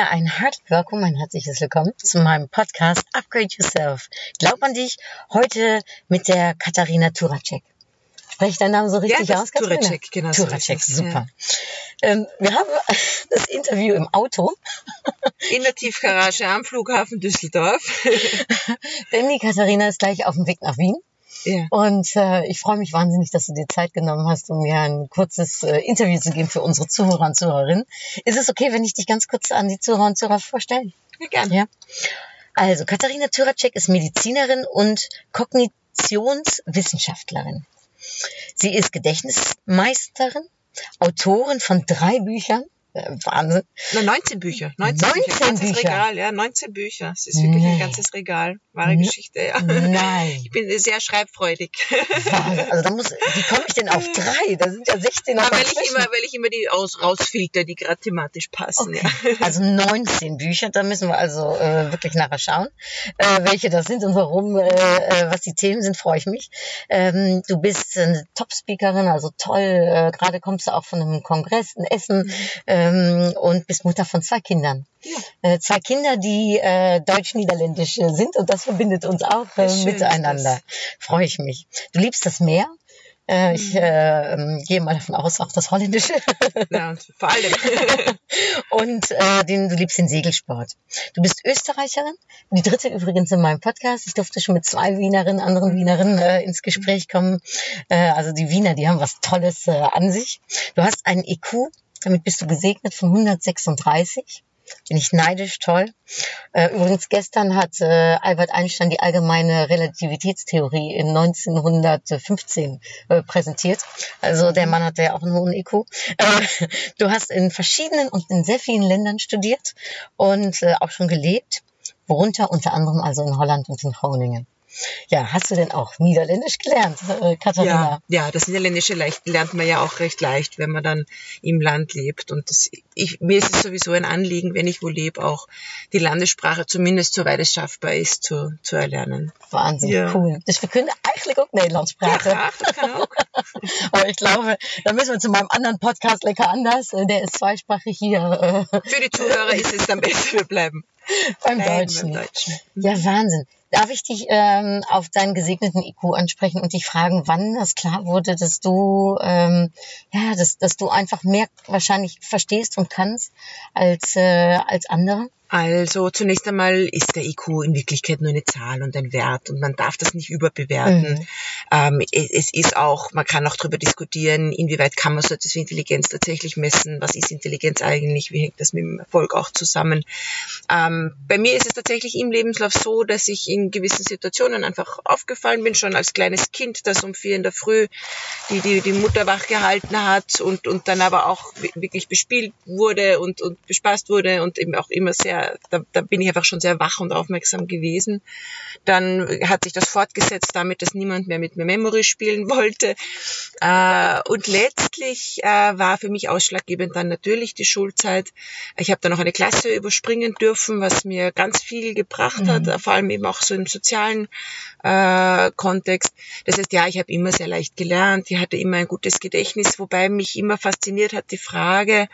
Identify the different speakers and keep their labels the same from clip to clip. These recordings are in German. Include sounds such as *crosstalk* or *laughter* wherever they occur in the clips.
Speaker 1: Ja, ein herzlich willkommen, ein herzliches Willkommen zu meinem Podcast Upgrade Yourself. Glaub an dich, heute mit der Katharina Turacek. Spreche ich deinen Namen so richtig
Speaker 2: das
Speaker 1: aus?
Speaker 2: Turacek, genau
Speaker 1: Turacek, super. Ähm, wir haben *laughs* das Interview im Auto,
Speaker 2: In der Tiefgarage am Flughafen Düsseldorf. *laughs*
Speaker 1: denn die Katharina ist gleich auf dem Weg nach Wien.
Speaker 2: Ja.
Speaker 1: Und äh, ich freue mich wahnsinnig, dass du dir Zeit genommen hast, um mir ein kurzes äh, Interview zu geben für unsere Zuhörer und Zuhörerinnen. Ist es okay, wenn ich dich ganz kurz an die Zuhörer und Zuhörer vorstelle?
Speaker 2: ja, gern.
Speaker 1: Ja. Also, Katharina Turacek ist Medizinerin und Kognitionswissenschaftlerin. Sie ist Gedächtnismeisterin, Autorin von drei Büchern. Äh, Wahnsinn.
Speaker 2: Na, 19 Bücher. 19,
Speaker 1: 19
Speaker 2: Bücher. Ganzes
Speaker 1: Bücher.
Speaker 2: Regal, ja. 19 Bücher. Es ist wirklich
Speaker 1: Nee.
Speaker 2: ein ganzes Regal. Wahre
Speaker 1: Nee.
Speaker 2: Geschichte, ja.
Speaker 1: Nein.
Speaker 2: Ich bin sehr schreibfreudig.
Speaker 1: Also da muss, wie komme ich denn auf drei? Da sind ja 16
Speaker 2: Ja, weil ich immer, weil ich immer die aus, rausfilter, die gerade thematisch passen.
Speaker 1: Okay.
Speaker 2: Ja.
Speaker 1: Also 19 Bücher, da müssen wir also äh, wirklich nachher schauen, äh, welche das sind und warum, äh, äh, was die Themen sind, freue ich mich. Ähm, du bist eine Top-Speakerin, also toll, äh, gerade kommst du auch von einem Kongress in Essen ähm, und bist Mutter von zwei Kindern. Äh, zwei Kinder, die äh, deutsch-niederländisch sind und das verbindet uns auch äh, miteinander. Freue ich mich. Du liebst das Meer. Äh, ich äh, gehe mal davon aus, auch das Holländische. *laughs*
Speaker 2: ja, vor allem. *laughs*
Speaker 1: und äh, den, du liebst den Segelsport. Du bist Österreicherin, die dritte übrigens in meinem Podcast. Ich durfte schon mit zwei Wienerinnen, anderen Wienerinnen äh, ins Gespräch kommen. Äh, also die Wiener, die haben was Tolles äh, an sich. Du hast einen IQ, damit bist du gesegnet von 136. Bin ich neidisch, toll. Äh, übrigens, gestern hat äh, Albert Einstein die allgemeine Relativitätstheorie in 1915 äh, präsentiert. Also der Mann hatte ja auch einen hohen IQ. Du hast in verschiedenen und in sehr vielen Ländern studiert und auch schon gelebt, worunter unter anderem also in Holland und in Groningen. Ja, hast du denn auch Niederländisch gelernt, äh, Katharina?
Speaker 2: Ja, ja, das Niederländische lernt man ja auch recht leicht, wenn man dann im Land lebt. Und das, ich, mir ist es sowieso ein Anliegen, wenn ich wo lebe, auch die Landessprache zumindest soweit es schaffbar ist zu, zu erlernen.
Speaker 1: Wahnsinnig
Speaker 2: Ja.
Speaker 1: cool. Dus we kunnen eigenlijk ook Nederlands
Speaker 2: Ja,
Speaker 1: praten.
Speaker 2: das kann auch. *laughs*
Speaker 1: Aber ich glaube, da müssen wir zu meinem anderen Podcast lecker anders. Äh, Der ist zweisprachig hier äh,
Speaker 2: Für die Zuhörer ist es am besten, wir bleiben,
Speaker 1: beim Deutschen.
Speaker 2: beim Deutschen.
Speaker 1: Ja, Wahnsinn. Darf ich dich ähm, auf deinen gesegneten IQ ansprechen und dich fragen, wann das klar wurde, dass du ähm, ja, dass, dass du einfach mehr wahrscheinlich verstehst und kannst als äh, als andere?
Speaker 2: Also zunächst einmal ist der IQ in Wirklichkeit nur eine Zahl und ein Wert und man darf das nicht überbewerten.
Speaker 1: Mhm.
Speaker 2: Ähm, es, ist auch, man kann auch darüber diskutieren, inwieweit kann man so etwas wie Intelligenz tatsächlich messen, was ist Intelligenz eigentlich, wie hängt das mit dem Erfolg auch zusammen. Ähm, bei mir ist es tatsächlich im Lebenslauf so, dass ich in gewissen Situationen einfach aufgefallen bin, schon als kleines Kind, das um vier in der Früh die, die, die Mutter wach gehalten hat und, und dann aber auch wi- wirklich bespielt wurde und, und bespaßt wurde und eben auch immer sehr, da, da bin ich einfach schon sehr wach und aufmerksam gewesen. Dann hat sich das fortgesetzt damit, dass niemand mehr mit mir Memory spielen wollte. Äh, und letztlich äh, war für mich ausschlaggebend dann natürlich die Schulzeit. Ich habe dann noch eine Klasse überspringen dürfen, was mir ganz viel gebracht hat,
Speaker 1: Mhm.
Speaker 2: vor allem eben auch so im sozialen äh, Kontext. Das heißt, ja, ich habe immer sehr leicht gelernt, ich hatte immer ein gutes Gedächtnis, wobei mich immer fasziniert hat die Frage,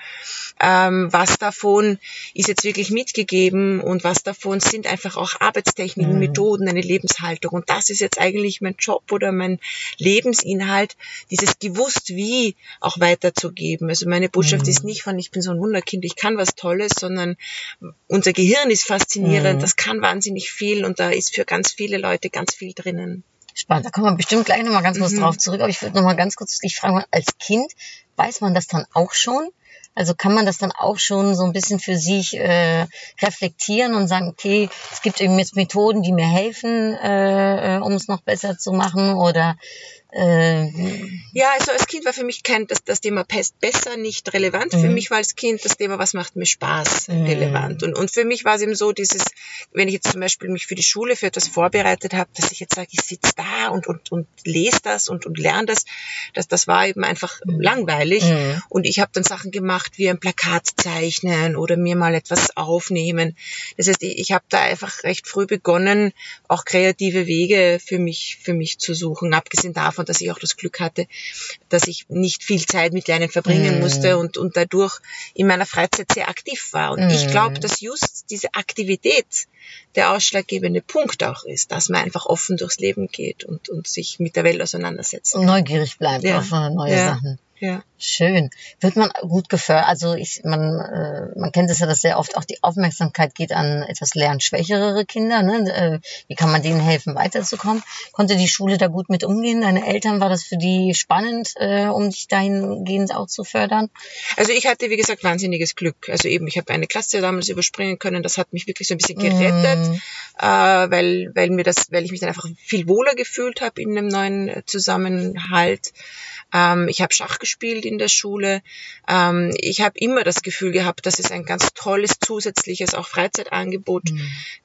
Speaker 2: ähm, was davon ist jetzt wirklich mitgegeben und was davon sind einfach auch Arbeitstechniken,
Speaker 1: Mhm.
Speaker 2: Methoden, eine Lebenshaltung. Und das ist jetzt eigentlich mein Job oder mein Lebensinhalt, dieses gewusst wie auch weiterzugeben. Also meine Botschaft
Speaker 1: Mhm.
Speaker 2: ist nicht von, ich bin so ein Wunderkind, ich kann was Tolles, sondern unser Gehirn ist faszinierend,
Speaker 1: Mhm.
Speaker 2: das kann wahnsinnig viel und da ist für ganz viele Leute ganz viel drinnen.
Speaker 1: Spannend. Da kommen wir bestimmt gleich nochmal ganz kurz
Speaker 2: Mhm.
Speaker 1: drauf zurück. Aber ich würde nochmal ganz kurz dich fragen, als Kind weiß man das dann auch schon? Also kann man das dann auch schon so ein bisschen für sich äh, reflektieren und sagen, okay, es gibt eben jetzt Methoden, die mir helfen, äh, äh, um es noch besser zu machen? Oder
Speaker 2: Ja, also als Kind war für mich kein, das, das Thema Pest besser nicht relevant. Für
Speaker 1: Mhm.
Speaker 2: mich war als Kind das Thema, was macht mir Spaß,
Speaker 1: Mhm.
Speaker 2: relevant. Und, und für mich war es eben so, dieses, wenn ich jetzt zum Beispiel mich für die Schule für etwas vorbereitet habe, dass ich jetzt sage, ich sitze da und, und, und lese das und, und lerne das, das, das war eben einfach langweilig.
Speaker 1: Mhm.
Speaker 2: Und ich habe dann Sachen gemacht, wie ein Plakat zeichnen oder mir mal etwas aufnehmen. Das heißt, ich, ich habe da einfach recht früh begonnen, auch kreative Wege für mich, für mich zu suchen. Abgesehen davon, dass ich auch das Glück hatte, dass ich nicht viel Zeit mit Lernen verbringen
Speaker 1: Mhm.
Speaker 2: musste und, und dadurch in meiner Freizeit sehr aktiv war. Und ich
Speaker 1: Mhm.
Speaker 2: glaube, dass just diese Aktivität der ausschlaggebende Punkt auch ist, dass man einfach offen durchs Leben geht und, und sich mit der Welt auseinandersetzt.
Speaker 1: und neugierig bleibt
Speaker 2: Ja.
Speaker 1: auf neue
Speaker 2: Ja.
Speaker 1: Sachen.
Speaker 2: Ja.
Speaker 1: Schön. Wird man gut gefördert? Also ich, man, äh, man kennt es ja, dass sehr oft auch die Aufmerksamkeit geht an etwas lernschwächere Kinder. Ne? Äh, wie kann man denen helfen, weiterzukommen? Konnte die Schule da gut mit umgehen? Deine Eltern, war das für die spannend, äh, um dich dahingehend auch zu fördern?
Speaker 2: Also ich hatte, wie gesagt, wahnsinniges Glück. Also eben, ich habe eine Klasse damals überspringen können. Das hat mich wirklich so ein bisschen gerettet,
Speaker 1: Mm.
Speaker 2: äh, weil, weil mir das, weil ich mich dann einfach viel wohler gefühlt habe in einem neuen äh, Zusammenhalt. Ähm, ich habe Schach gespielt in der Schule. Ähm, ich habe immer das Gefühl gehabt, dass es ein ganz tolles zusätzliches auch Freizeitangebot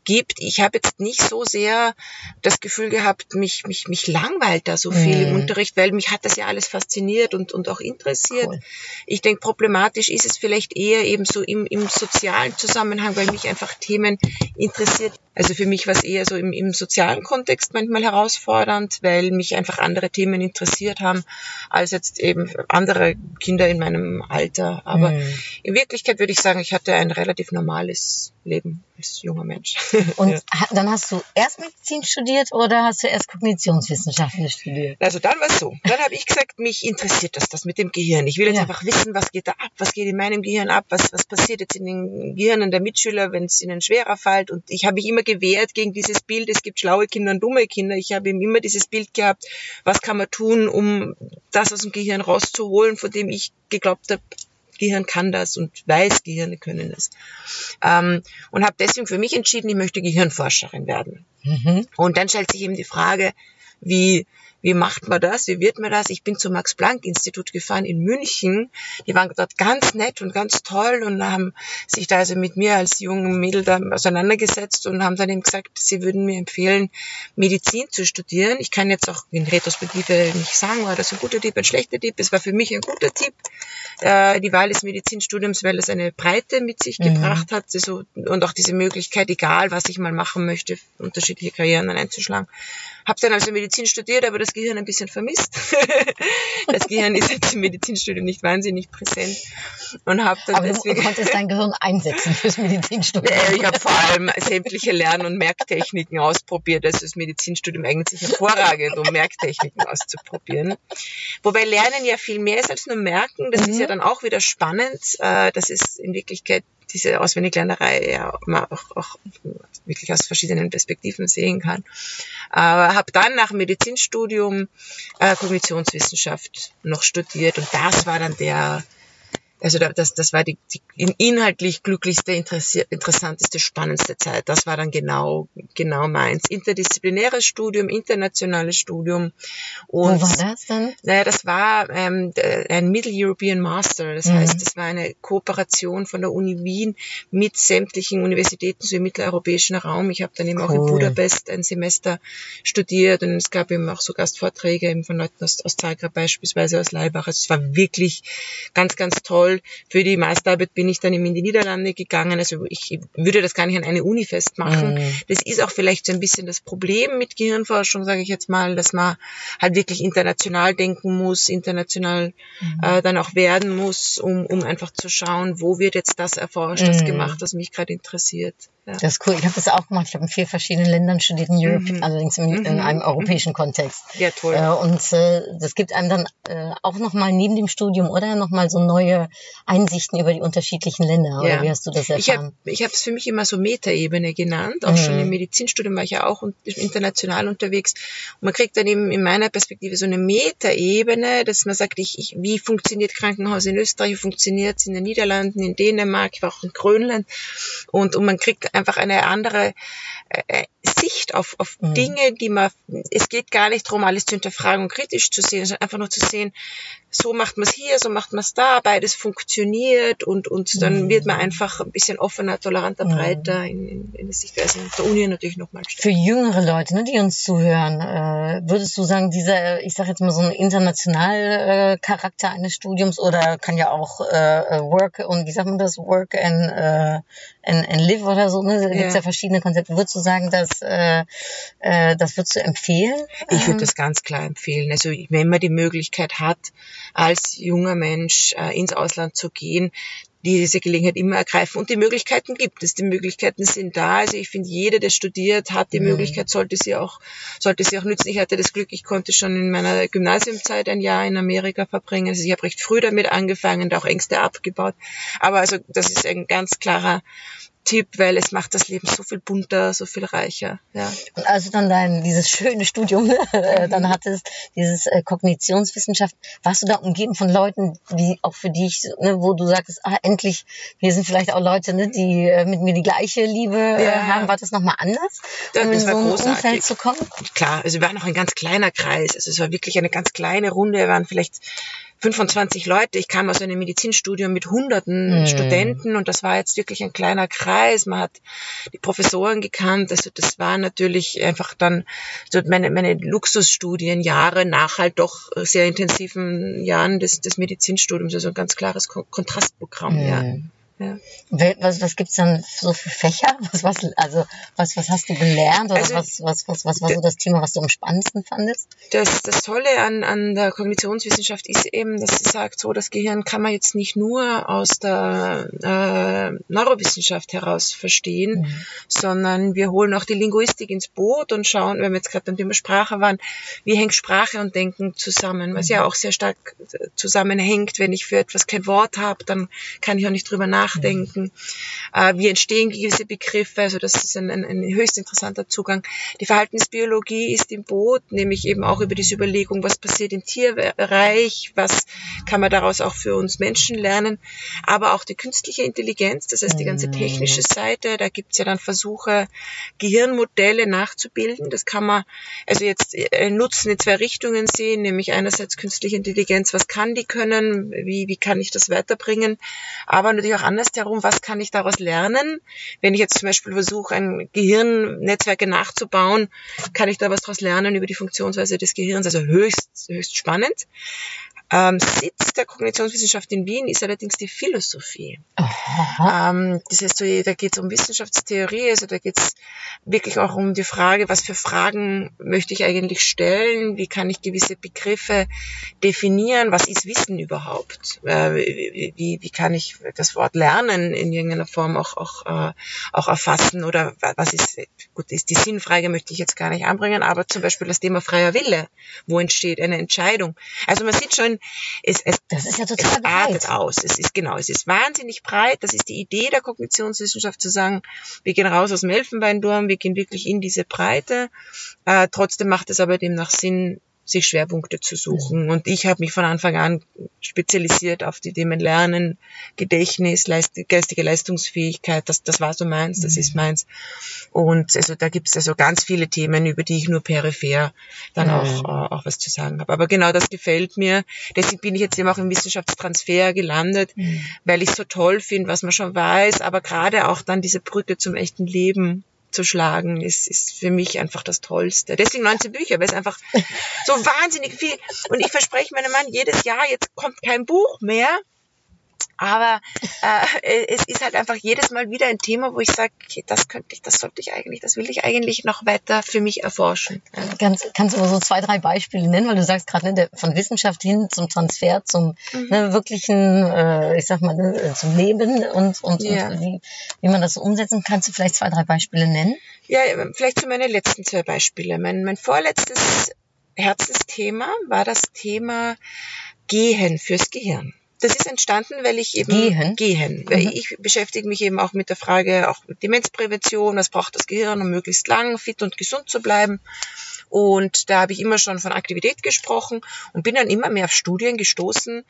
Speaker 2: gibt. Ich habe jetzt nicht so sehr das Gefühl gehabt, mich, mich, mich langweilt da so viel im
Speaker 1: Mhm.
Speaker 2: Unterricht, weil mich hat das ja alles fasziniert und, und auch interessiert.
Speaker 1: Cool.
Speaker 2: Ich denke, problematisch ist es vielleicht eher eben so im, im sozialen Zusammenhang, weil mich einfach Themen interessiert. Also für mich war es eher so im, im sozialen Kontext manchmal herausfordernd, weil mich einfach andere Themen interessiert haben, als jetzt eben andere Kinder in meinem Alter. Aber
Speaker 1: Mhm.
Speaker 2: in Wirklichkeit würde ich sagen, ich hatte ein relativ normales Leben als junger Mensch.
Speaker 1: Und *laughs*
Speaker 2: Ja.
Speaker 1: dann hast du erst Medizin studiert oder hast du erst Kognitionswissenschaften studiert?
Speaker 2: Also dann war es so. Dann habe ich gesagt, mich interessiert das, das mit dem Gehirn. Ich will jetzt
Speaker 1: Ja.
Speaker 2: einfach wissen, was geht da ab, was geht in meinem Gehirn ab, was, was passiert jetzt in den Gehirnen der Mitschüler, wenn es ihnen schwerer fällt. Und ich habe mich immer gewehrt gegen dieses Bild, es gibt schlaue Kinder und dumme Kinder. Ich habe immer dieses Bild gehabt, was kann man tun, um das aus dem Gehirn rauszuholen, von dem ich geglaubt habe, Gehirn kann das und weiß, Gehirne können es. Ähm, und habe deswegen für mich entschieden, ich möchte Gehirnforscherin werden.
Speaker 1: Mhm.
Speaker 2: Und dann stellt sich eben die Frage, wie, wie macht man das? Wie wird man das? Ich bin zum Max-Planck-Institut gefahren in München. Die waren dort ganz nett und ganz toll und haben sich da also mit mir als jungen Mädel da auseinandergesetzt und haben dann eben gesagt, sie würden mir empfehlen, Medizin zu studieren. Ich kann jetzt auch in Retrospektive nicht sagen, war das ein guter Tipp, ein schlechter Tipp. Es war für mich ein guter Tipp, äh, die Wahl des Medizinstudiums, weil es eine Breite mit sich
Speaker 1: Mhm.
Speaker 2: gebracht hat so, und auch diese Möglichkeit, egal was ich mal machen möchte, unterschiedliche Karrieren einzuschlagen. Habe dann also Medizin studiert, aber das Gehirn ein bisschen vermisst. *laughs* das Gehirn ist jetzt im Medizinstudium nicht wahnsinnig präsent und habe dann
Speaker 1: Aber du
Speaker 2: deswegen
Speaker 1: konntest dein Gehirn einsetzen fürs Medizinstudium.
Speaker 2: Ich habe vor allem sämtliche Lern- und Merktechniken ausprobiert. Also das Medizinstudium eignet sich hervorragend, um Merktechniken auszuprobieren. Wobei Lernen ja viel mehr ist als nur Merken. Das ist ja dann auch wieder spannend. Äh, Das ist in Wirklichkeit diese Auswendiglernerei ja man auch, auch wirklich aus verschiedenen Perspektiven sehen kann. Aber habe dann nach Medizinstudium äh, Kognitionswissenschaft noch studiert und das war dann der also da- das, das war die, die inhaltlich glücklichste, interessanteste, spannendste Zeit. Das war dann genau, genau meins. Interdisziplinäres Studium, internationales Studium. Und,
Speaker 1: Wo war das dann?
Speaker 2: Naja, das war ähm, ein Middle European Master. Das
Speaker 1: Mhm.
Speaker 2: heißt, das war eine Kooperation von der Uni Wien mit sämtlichen Universitäten so im mitteleuropäischen Raum. Ich habe dann eben auch in
Speaker 1: Cool.
Speaker 2: Budapest ein Semester studiert und es gab eben auch so Gastvorträge eben von Leuten aus, aus Zagreb beispielsweise, aus Leibach. Also es war wirklich ganz, ganz toll. Für die Masterarbeit bin ich dann eben in die Niederlande gegangen. Also ich würde das gar nicht an eine Uni festmachen.
Speaker 1: Mhm.
Speaker 2: Das ist auch vielleicht so ein bisschen das Problem mit Gehirnforschung, sage ich jetzt mal, dass man halt wirklich international denken muss, international äh, dann auch werden muss, um, um einfach zu schauen, wo wird jetzt das erforscht, das
Speaker 1: Mhm.
Speaker 2: gemacht, was mich gerade interessiert. Ja.
Speaker 1: Das ist cool. Ich habe das auch gemacht. Ich habe in vier verschiedenen Ländern studiert, in Europe,
Speaker 2: Mhm.
Speaker 1: allerdings in, in
Speaker 2: Mhm.
Speaker 1: einem europäischen Kontext.
Speaker 2: ja, toll.
Speaker 1: Äh, und äh, das gibt einem dann äh, auch nochmal neben dem Studium oder nochmal so neue Einsichten über die unterschiedlichen Länder? Oder
Speaker 2: Ja.
Speaker 1: wie hast du das
Speaker 2: Ich
Speaker 1: erfahren?
Speaker 2: habe ich es für mich immer so Metaebene genannt. Auch schon
Speaker 1: Mhm.
Speaker 2: im Medizinstudium war ich ja auch international unterwegs. Und man kriegt dann eben in meiner Perspektive so eine Metaebene, dass man sagt, ich, ich, wie funktioniert Krankenhaus in Österreich, wie funktioniert es in den Niederlanden, in Dänemark, ich war auch in Grönland. Und, und man kriegt einfach eine andere äh, Sicht auf, auf
Speaker 1: Mhm.
Speaker 2: Dinge, die man, es geht gar nicht darum, alles zu hinterfragen und kritisch zu sehen, sondern einfach nur zu sehen, so macht man es hier, so macht man es da, beides funktioniert und, und dann
Speaker 1: Mhm.
Speaker 2: wird man einfach ein bisschen offener, toleranter,
Speaker 1: Mhm.
Speaker 2: breiter in, in, in der Sichtweise. Und der Uni natürlich nochmal.
Speaker 1: Für jüngere Leute, ne, die uns zuhören, äh, würdest du sagen, dieser, ich sag jetzt mal so ein international äh, Charakter eines Studiums oder kann ja auch äh, äh, Work und wie sagt man das, Work and, äh, and, and Live oder so, ne? Da gibt's
Speaker 2: Ja.
Speaker 1: ja verschiedene Konzepte. Würdest du sagen, dass äh, äh, das würdest du empfehlen?
Speaker 2: Ich würde
Speaker 1: Ähm,
Speaker 2: das ganz klar empfehlen. Also wenn man die Möglichkeit hat, als junger Mensch äh, ins Ausland zu gehen, diese Gelegenheit immer ergreifen. Und die Möglichkeiten gibt es. Die Möglichkeiten sind da. Also ich finde, jeder, der studiert, hat die
Speaker 1: Mhm.
Speaker 2: Möglichkeit, sollte sie auch, sollte sie auch nützen. Ich hatte das Glück, ich konnte schon in meiner Gymnasiumzeit ein Jahr in Amerika verbringen. Also ich habe recht früh damit angefangen, da auch Ängste abgebaut. Aber also das ist ein ganz klarer Tipp, weil es macht das Leben so viel bunter, so viel reicher. Ja.
Speaker 1: Und als du dann dein, dieses schöne Studium *laughs* äh, dann hattest, dieses äh, Kognitionswissenschaft, warst du da umgeben von Leuten, die auch für dich, ne, wo du sagst, ah, endlich, hier sind vielleicht auch Leute, ne, die äh, mit mir die gleiche Liebe
Speaker 2: Ja.
Speaker 1: haben. War das nochmal anders,
Speaker 2: Ja,
Speaker 1: um in
Speaker 2: das
Speaker 1: so
Speaker 2: war
Speaker 1: ein
Speaker 2: großartig.
Speaker 1: Umfeld zu kommen?
Speaker 2: klar, also wir waren noch ein ganz kleiner Kreis. Also es war wirklich eine ganz kleine Runde. Wir waren vielleicht 25 Leute. Ich kam aus einem Medizinstudium mit hunderten
Speaker 1: Mhm.
Speaker 2: Studenten und das war jetzt wirklich ein kleiner Kreis. Man hat die Professoren gekannt. Also das war natürlich einfach dann so meine, meine Luxusstudienjahre nach halt doch sehr intensiven Jahren des, des Medizinstudiums. Also ein ganz klares Kon Kontrastprogramm.
Speaker 1: Mhm.
Speaker 2: ja.
Speaker 1: Wel- Was, was gibt's dann so für Fächer? *laughs* Was, was, also, was, was hast du gelernt? Oder
Speaker 2: Also,
Speaker 1: was, was, was, was war so das Thema, was du am spannendsten fandest?
Speaker 2: Das, das Tolle an, an der Kognitionswissenschaft ist eben, dass sie sagt, so das Gehirn kann man jetzt nicht nur aus der äh, Neurowissenschaft heraus verstehen,
Speaker 1: Mhm.
Speaker 2: sondern wir holen auch die Linguistik ins Boot und schauen, wenn wir jetzt gerade beim Thema Sprache waren, wie hängt Sprache und Denken zusammen, was ja auch sehr stark äh, zusammenhängt. Wenn ich für etwas kein Wort habe, dann kann ich auch nicht drüber nachdenken. Äh, wie entstehen gewisse Begriffe, also das ist ein, ein, ein höchst interessanter Zugang. Die Verhaltensbiologie ist im Boot, nämlich eben auch über diese Überlegung, was passiert im Tierbereich, was kann man daraus auch für uns Menschen lernen, aber auch die künstliche Intelligenz, das heißt die ganze technische Seite, da gibt's ja dann Versuche, Gehirnmodelle nachzubilden. Das kann man also jetzt äh, nutzen in zwei Richtungen sehen, nämlich einerseits künstliche Intelligenz, was kann die können, wie, wie kann ich das weiterbringen, aber natürlich auch andersherum, was kann ich daraus lernen, wenn ich jetzt zum Beispiel versuche, ein Gehirnnetzwerke nachzubauen, kann ich da was daraus lernen über die Funktionsweise des Gehirns, also höchst, höchst spannend. Ähm, Sitz der Kognitionswissenschaft in Wien ist allerdings die Philosophie. Ähm, das heißt, da geht es um Wissenschaftstheorie, also da geht es wirklich auch um die Frage, was für Fragen möchte ich eigentlich stellen, wie kann ich gewisse Begriffe definieren, was ist Wissen überhaupt, äh, wie, wie, kann ich das Wort Lernen in irgendeiner Form auch, auch, äh, auch erfassen? Oder wa- was ist, gut, ist die Sinnfrage möchte ich jetzt gar nicht anbringen, aber zum Beispiel das Thema freier Wille, wo entsteht eine Entscheidung. Also man sieht schon, es, es,
Speaker 1: Das ist ja
Speaker 2: es
Speaker 1: total
Speaker 2: artet
Speaker 1: breit.
Speaker 2: aus. Es ist genau, es ist wahnsinnig breit. Das ist die Idee der Kognitionswissenschaft zu sagen, wir gehen raus aus dem Elfenbeinturm, wir gehen wirklich in diese Breite. Äh, trotzdem macht es aber demnach Sinn, sich Schwerpunkte zu suchen. Und ich habe mich von Anfang an spezialisiert auf die Themen Lernen, Gedächtnis, Leist geistige Leistungsfähigkeit. Das, das war so meins, das ist meins. Und also da gibt es also ganz viele Themen, über die ich nur peripher dann
Speaker 1: Mhm.
Speaker 2: auch, äh, auch was zu sagen habe. Aber genau das gefällt mir. Deswegen bin ich jetzt eben auch im Wissenschaftstransfer gelandet,
Speaker 1: Mhm.
Speaker 2: weil ich so toll finde, was man schon weiß, aber gerade auch dann diese Brücke zum echten Leben zu schlagen, ist, ist für mich einfach das Tollste. Deswegen 19 Bücher, weil es einfach so wahnsinnig viel. Und ich verspreche meinem Mann jedes Jahr, jetzt kommt kein Buch mehr. Aber äh, es ist halt einfach jedes Mal wieder ein Thema, wo ich sage, okay, das könnte ich, das sollte ich eigentlich, das will ich eigentlich noch weiter für mich erforschen. Ja.
Speaker 1: Ganz, kannst du mal so zwei, drei Beispiele nennen, weil du sagst gerade ne, von Wissenschaft hin zum Transfer, zum
Speaker 2: Mhm.
Speaker 1: ne, wirklichen, äh, ich sag mal, ne, zum Leben und, und,
Speaker 2: Ja.
Speaker 1: und wie, wie man das so umsetzen Kannst du vielleicht zwei, drei Beispiele nennen?
Speaker 2: Ja, vielleicht zu meinen letzten zwei Beispiele. Mein, mein vorletztes Herzensthema war das Thema Gehen fürs Gehirn. Das ist entstanden, weil ich eben
Speaker 1: Gehen?
Speaker 2: gehen. Weil
Speaker 1: Mhm.
Speaker 2: ich beschäftige mich eben auch mit der Frage auch Demenzprävention, was braucht das Gehirn, um möglichst lang fit und gesund zu bleiben. Und da habe ich immer schon von Aktivität gesprochen und bin dann immer mehr auf Studien gestoßen,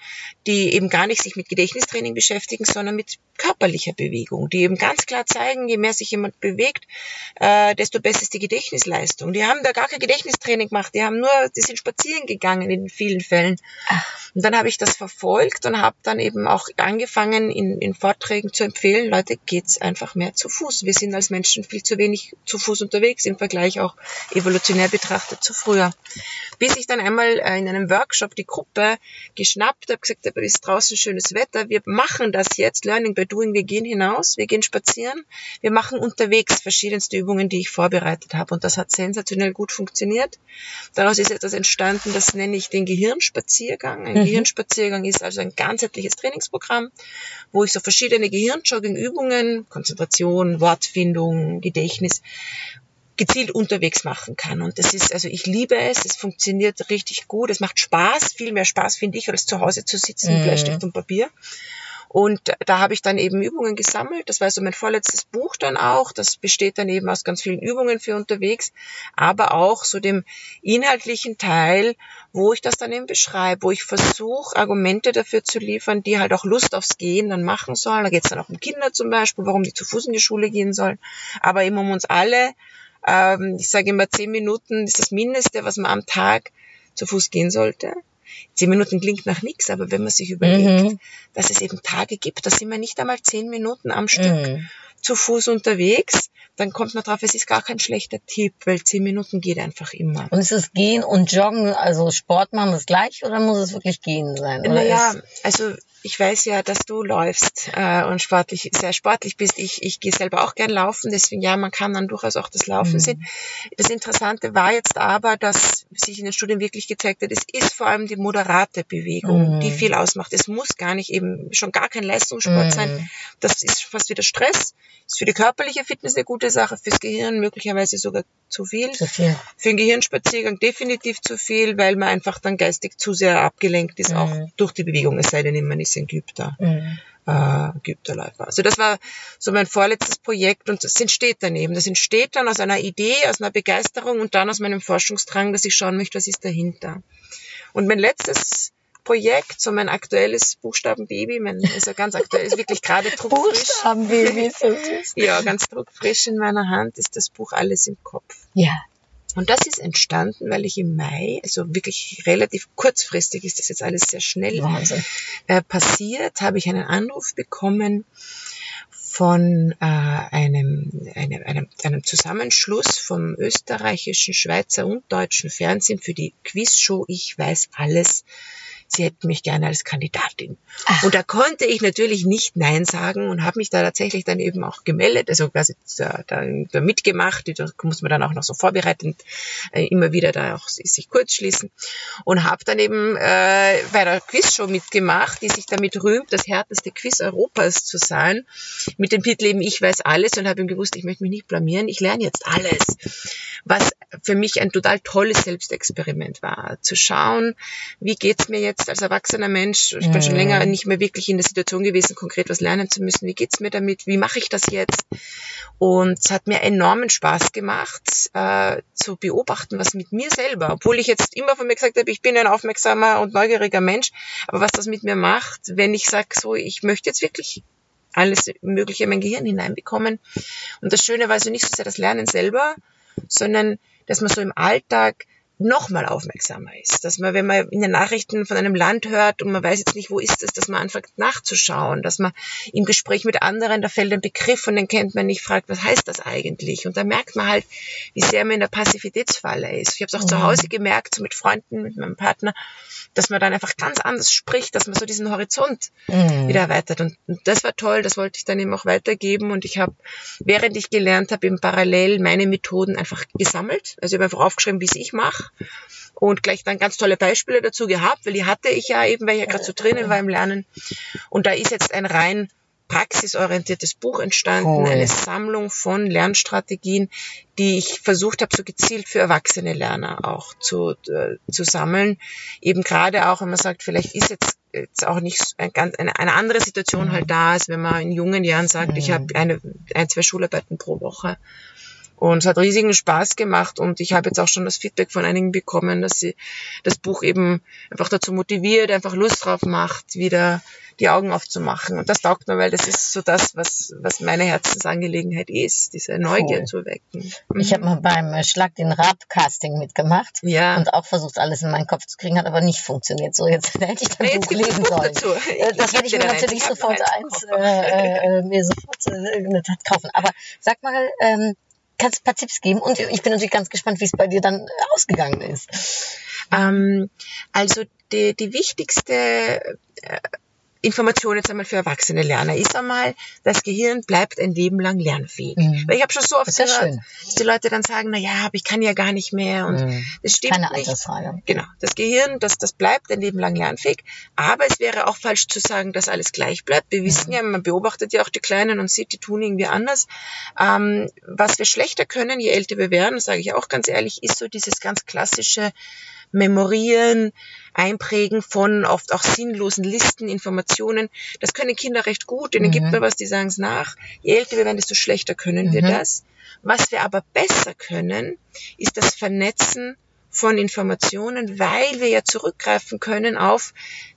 Speaker 2: die eben gar nicht sich mit Gedächtnistraining beschäftigen, sondern mit körperlicher Bewegung, die eben ganz klar zeigen, je mehr sich jemand bewegt, äh, desto besser ist die Gedächtnisleistung. Die haben da gar kein Gedächtnistraining gemacht, die haben nur, die sind spazieren gegangen in vielen Fällen. Und dann habe ich das verfolgt und habe dann eben auch angefangen, in, in Vorträgen zu empfehlen, Leute, geht's einfach mehr zu Fuß. Wir sind als Menschen viel zu wenig zu Fuß unterwegs, im Vergleich auch evolutionär betrachtet zu früher. Bis ich dann einmal äh, in einem Workshop die Gruppe geschnappt habe, gesagt habe, es ist draußen schönes Wetter, wir machen das jetzt, Learning by Doing, wir gehen hinaus, wir gehen spazieren, wir machen unterwegs verschiedenste Übungen, die ich vorbereitet habe. Und das hat sensationell gut funktioniert. Daraus ist etwas entstanden, das nenne ich den Gehirnspaziergang. Ein
Speaker 1: Mhm.
Speaker 2: Gehirnspaziergang ist also ein ganzheitliches Trainingsprogramm, wo ich so verschiedene Gehirnjogging-Übungen, Konzentration, Wortfindung, Gedächtnis, gezielt unterwegs machen kann. Und das ist, also ich liebe es, es funktioniert richtig gut, es macht Spaß, viel mehr Spaß finde ich, als zu Hause zu sitzen mit
Speaker 1: Mhm.
Speaker 2: Bleistift und Papier. Und da habe ich dann eben Übungen gesammelt. Das war so mein vorletztes Buch dann auch. Das besteht dann eben aus ganz vielen Übungen für unterwegs, aber auch so dem inhaltlichen Teil, wo ich das dann eben beschreibe, wo ich versuche, Argumente dafür zu liefern, die halt auch Lust aufs Gehen dann machen sollen. Da geht es dann auch um Kinder zum Beispiel, warum die zu Fuß in die Schule gehen sollen, aber eben um uns alle. Ähm, ich sage immer, zehn Minuten ist das Mindeste, was man am Tag zu Fuß gehen sollte. Zehn Minuten klingt nach nichts, aber wenn man sich überlegt,
Speaker 1: Mhm.
Speaker 2: dass es eben Tage gibt, da sind wir nicht einmal zehn Minuten am Stück
Speaker 1: Mhm.
Speaker 2: zu Fuß unterwegs, dann kommt man drauf, es ist gar kein schlechter Tipp, weil zehn Minuten geht einfach immer.
Speaker 1: Und ist es Gehen und Joggen, also Sport machen das gleich oder muss es wirklich Gehen sein?
Speaker 2: Naja, also ich weiß ja, dass du läufst äh, und sportlich, sehr sportlich bist. Ich, ich gehe selber auch gern laufen, deswegen ja, man kann dann durchaus auch das Laufen
Speaker 1: Mhm.
Speaker 2: sehen. Das Interessante war jetzt aber, dass sich in den Studien wirklich gezeigt hat, es ist vor allem die moderate Bewegung,
Speaker 1: Mhm.
Speaker 2: die viel ausmacht. Es muss gar nicht eben schon gar kein Leistungssport
Speaker 1: Mhm.
Speaker 2: sein. Das ist fast wieder Stress. Ist für die körperliche Fitness eine gute Sache, fürs Gehirn möglicherweise sogar zu viel.
Speaker 1: zu viel.
Speaker 2: Für einen Gehirnspaziergang definitiv zu viel, weil man einfach dann geistig zu sehr abgelenkt ist, auch
Speaker 1: Mhm.
Speaker 2: durch die Bewegung, es sei denn, man ist ein geübter,
Speaker 1: Mhm.
Speaker 2: äh, geübter Läufer. Also das war so mein vorletztes Projekt und das entsteht dann eben. Das entsteht dann aus einer Idee, aus einer Begeisterung und dann aus meinem Forschungsdrang, dass ich schauen möchte, was ist dahinter. Und mein letztes Projekt, so mein aktuelles Buchstabenbaby, mein, ist ja ganz aktuell, ist wirklich gerade *laughs* druckfrisch.
Speaker 1: Buchstabenbaby so süß.
Speaker 2: Ja, ganz druckfrisch in meiner Hand ist das Buch Alles im Kopf.
Speaker 1: Ja.
Speaker 2: Und das ist entstanden, weil ich im Mai, also wirklich relativ kurzfristig ist das jetzt alles sehr schnell äh, passiert, habe ich einen Anruf bekommen von äh, einem, einem, einem, einem Zusammenschluss vom österreichischen, Schweizer und deutschen Fernsehen für die Quizshow Ich weiß alles. Sie hätten mich gerne als Kandidatin.
Speaker 1: Ach.
Speaker 2: Und da konnte ich natürlich nicht Nein sagen und habe mich da tatsächlich dann eben auch gemeldet, also quasi da, da, da mitgemacht. Da muss man dann auch noch so vorbereitend äh, immer wieder da auch sich kurz schließen und habe dann eben äh, bei der Quizshow mitgemacht, die sich damit rühmt, das härteste Quiz Europas zu sein, mit dem Titel eben Ich weiß alles und habe ihm gewusst, ich möchte mich nicht blamieren, ich lerne jetzt alles. Was für mich ein total tolles Selbstexperiment war, zu schauen, wie geht's mir jetzt als erwachsener Mensch, ich bin schon länger nicht mehr wirklich in der Situation gewesen, konkret was lernen zu müssen, wie geht's mir damit, wie mache ich das jetzt? Und es hat mir enormen Spaß gemacht, äh, zu beobachten, was mit mir selber, obwohl ich jetzt immer von mir gesagt habe, ich bin ein aufmerksamer und neugieriger Mensch, aber was das mit mir macht, wenn ich sage, so, ich möchte jetzt wirklich alles Mögliche in mein Gehirn hineinbekommen. Und das Schöne war also nicht so sehr das Lernen selber, sondern dass man so im Alltag nochmal aufmerksamer ist. Dass man, wenn man in den Nachrichten von einem Land hört und man weiß jetzt nicht, wo ist es, dass man anfängt nachzuschauen, dass man im Gespräch mit anderen, da fällt ein Begriff und den kennt man nicht, fragt, was heißt das eigentlich? Und da merkt man halt, wie sehr man in der Passivitätsfalle ist. Ich habe es auch zu
Speaker 1: Mhm.
Speaker 2: Hause gemerkt, so mit Freunden, mit meinem Partner, dass man dann einfach ganz anders spricht, dass man so diesen Horizont
Speaker 1: Mhm.
Speaker 2: wieder erweitert. Und, und das war toll, das wollte ich dann eben auch weitergeben. Und ich habe, während ich gelernt habe, eben parallel meine Methoden einfach gesammelt. Also ich habe einfach aufgeschrieben, wie es ich mache. Und gleich dann ganz tolle Beispiele dazu gehabt, weil die hatte ich ja eben, weil ich ja gerade so drinnen war im Lernen. Und da ist jetzt ein rein praxisorientiertes Buch entstanden,
Speaker 1: Cool.
Speaker 2: eine Sammlung von Lernstrategien, die ich versucht habe, so gezielt für erwachsene Lerner auch zu, äh, zu sammeln. Eben gerade auch, wenn man sagt, vielleicht ist jetzt jetzt auch nicht so ein ganz, eine, eine andere Situation
Speaker 1: Mhm.
Speaker 2: halt da ist, wenn man in jungen Jahren sagt, ich
Speaker 1: Mhm.
Speaker 2: habe eine, ein, zwei Schularbeiten pro Woche. Und es hat riesigen Spaß gemacht und ich habe jetzt auch schon das Feedback von einigen bekommen, dass sie das Buch eben einfach dazu motiviert, einfach Lust drauf macht, wieder die Augen aufzumachen. Und das taugt mir, weil das ist so das, was, was meine Herzensangelegenheit ist, diese Neugier
Speaker 1: Cool.
Speaker 2: zu wecken.
Speaker 1: Ich habe mal beim äh, Schlag den Rab-Casting mitgemacht.
Speaker 2: ja.
Speaker 1: Und auch versucht, alles in meinen Kopf zu kriegen, hat aber nicht funktioniert. So, jetzt *laughs* hätte ich dein
Speaker 2: jetzt
Speaker 1: Buch lesen sollen.
Speaker 2: dazu.
Speaker 1: Äh, Das
Speaker 2: Ich
Speaker 1: werde ich
Speaker 2: geb
Speaker 1: mir natürlich
Speaker 2: Ich
Speaker 1: sofort eins,
Speaker 2: eins im
Speaker 1: äh, äh, mir sofort äh, kaufen. Aber sag mal, ähm, kannst paar Tipps geben? Und ich bin natürlich ganz gespannt, wie es bei dir dann äh, ausgegangen ist.
Speaker 2: Ähm, also die, die wichtigste äh, Information jetzt einmal für erwachsene Lerner ist einmal, das Gehirn bleibt ein Leben lang lernfähig.
Speaker 1: Mhm.
Speaker 2: Weil ich habe schon so oft
Speaker 1: Das
Speaker 2: gehört,
Speaker 1: schön.
Speaker 2: dass die Leute dann sagen, na ja, aber ich kann ja gar nicht mehr und
Speaker 1: Mhm.
Speaker 2: das stimmt
Speaker 1: Keine
Speaker 2: nicht.
Speaker 1: Altersfrage.
Speaker 2: Genau, das Gehirn, das, das bleibt ein Leben lang lernfähig, aber es wäre auch falsch zu sagen, dass alles gleich bleibt. Wir wissen ja, man beobachtet ja auch die Kleinen und sieht, die tun irgendwie anders. Ähm, was wir schlechter können, je älter wir werden, sage ich auch ganz ehrlich, ist so dieses ganz klassische Memorieren, Einprägen von oft auch sinnlosen Listen, Informationen. Das können Kinder recht gut, denen
Speaker 1: Mhm.
Speaker 2: gibt man was, die sagen es nach. Je älter wir werden, desto schlechter können wir
Speaker 1: Mhm.
Speaker 2: das. Was wir aber besser können, ist das Vernetzen von Informationen, weil wir ja zurückgreifen können auf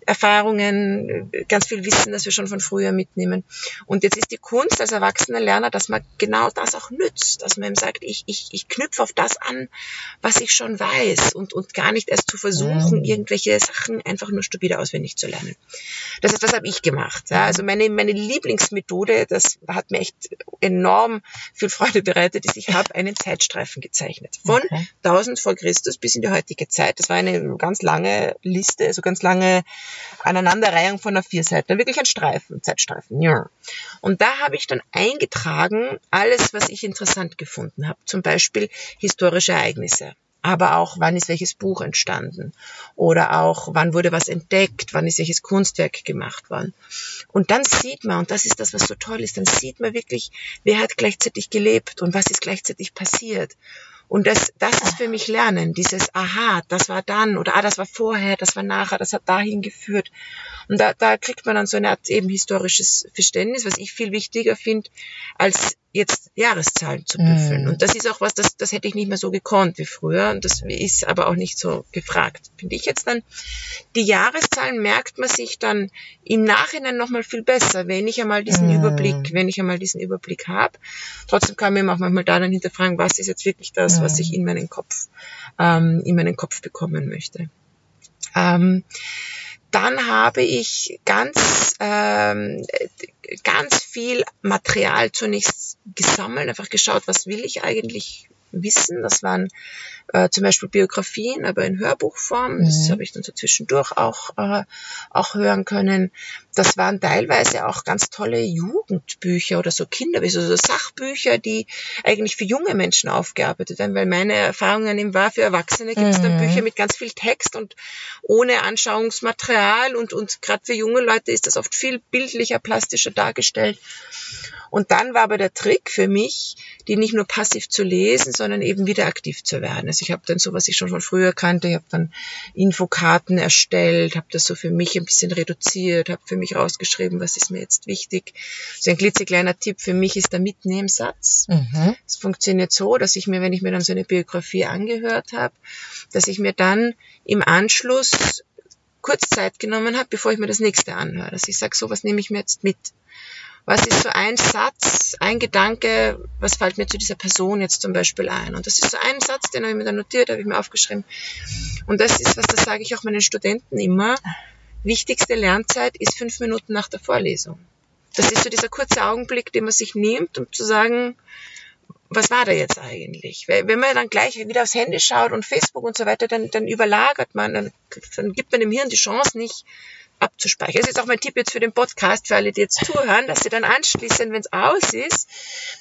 Speaker 2: Erfahrungen, ganz viel Wissen, das wir schon von früher mitnehmen. Und jetzt ist die Kunst als erwachsener Lerner, dass man genau das auch nützt, dass man ihm sagt, ich, ich, ich knüpfe auf das an, was ich schon weiß und, und gar nicht erst zu versuchen, irgendwelche Sachen einfach nur stupide auswendig zu lernen. Das ist, das habe ich gemacht. Ja. Also meine, meine Lieblingsmethode, das hat mir echt enorm viel Freude bereitet, ist, ich habe einen Zeitstreifen gezeichnet. Von
Speaker 1: Okay.
Speaker 2: 1000 vor Christus bis in die heutige Zeit. Das war eine ganz lange Liste, also ganz lange Aneinanderreihung von einer vier Seiten. Wirklich ein Streifen, Zeitstreifen. Ja. Und da habe ich dann eingetragen alles, was ich interessant gefunden habe. Zum Beispiel historische Ereignisse. Aber auch, wann ist welches Buch entstanden? Oder auch, wann wurde was entdeckt? Wann ist welches Kunstwerk gemacht worden? Und dann sieht man, und das ist das, was so toll ist, dann sieht man wirklich, wer hat gleichzeitig gelebt und was ist gleichzeitig passiert. Und das, das ist für mich Lernen, dieses Aha, das war dann oder ah, das war vorher, das war nachher, das hat dahin geführt. Und da, da kriegt man dann so eine Art eben historisches Verständnis, was ich viel wichtiger finde, als jetzt Jahreszahlen zu büffeln.
Speaker 1: Mm.
Speaker 2: Und das ist auch was, das, das hätte ich nicht mehr so gekonnt wie früher und das ist aber auch nicht so gefragt, finde ich jetzt dann. Die Jahreszahlen merkt man sich dann im Nachhinein nochmal viel besser, wenn ich einmal diesen
Speaker 1: Mm.
Speaker 2: Überblick, wenn ich einmal diesen Überblick habe. Trotzdem kann man auch manchmal da dann hinterfragen, was ist jetzt wirklich das, was
Speaker 1: Mm.
Speaker 2: ich in meinen Kopf, ähm, in meinen Kopf bekommen möchte. Ähm, dann habe ich ganz, ähm, ganz viel Material zunächst gesammelt, einfach geschaut, was will ich eigentlich wissen. Das waren äh, zum Beispiel Biografien, aber in Hörbuchform. Das
Speaker 1: Mhm.
Speaker 2: habe ich dann so zwischendurch auch, äh, auch hören können. Das waren teilweise auch ganz tolle Jugendbücher oder so Kinderbücher, also so Sachbücher, die eigentlich für junge Menschen aufgearbeitet werden, weil meine Erfahrungen eben war, für Erwachsene gibt es dann
Speaker 1: Mhm.
Speaker 2: Bücher mit ganz viel Text und ohne Anschauungsmaterial und, und gerade für junge Leute ist das oft viel bildlicher, plastischer dargestellt. Und dann war aber der Trick für mich, die nicht nur passiv zu lesen, sondern eben wieder aktiv zu werden. Also ich habe dann so, was ich schon von früher kannte, ich habe dann Infokarten erstellt, habe das so für mich ein bisschen reduziert, habe für mich rausgeschrieben, was ist mir jetzt wichtig. So ein klitzekleiner Tipp für mich ist der Mitnehmsatz.
Speaker 1: Mhm.
Speaker 2: Es funktioniert so, dass ich mir, wenn ich mir dann so eine Biografie angehört habe, dass ich mir dann im Anschluss kurz Zeit genommen habe, bevor ich mir das nächste anhöre. Dass ich sage, so was nehme ich mir jetzt mit. Was ist so ein Satz, ein Gedanke, was fällt mir zu dieser Person jetzt zum Beispiel ein? Und das ist so ein Satz, den habe ich mir dann notiert, habe ich mir aufgeschrieben. Und das ist was, das sage ich auch meinen Studenten immer. Wichtigste Lernzeit ist fünf Minuten nach der Vorlesung. Das ist so dieser kurze Augenblick, den man sich nimmt, um zu sagen, was war da jetzt eigentlich? Wenn man dann gleich wieder aufs Handy schaut und Facebook und so weiter, dann, dann überlagert man, dann, dann gibt man dem Hirn die Chance nicht abzuspeichern. Das ist auch mein Tipp jetzt für den Podcast, für alle, die jetzt zuhören, dass sie dann anschließend, wenn es aus ist,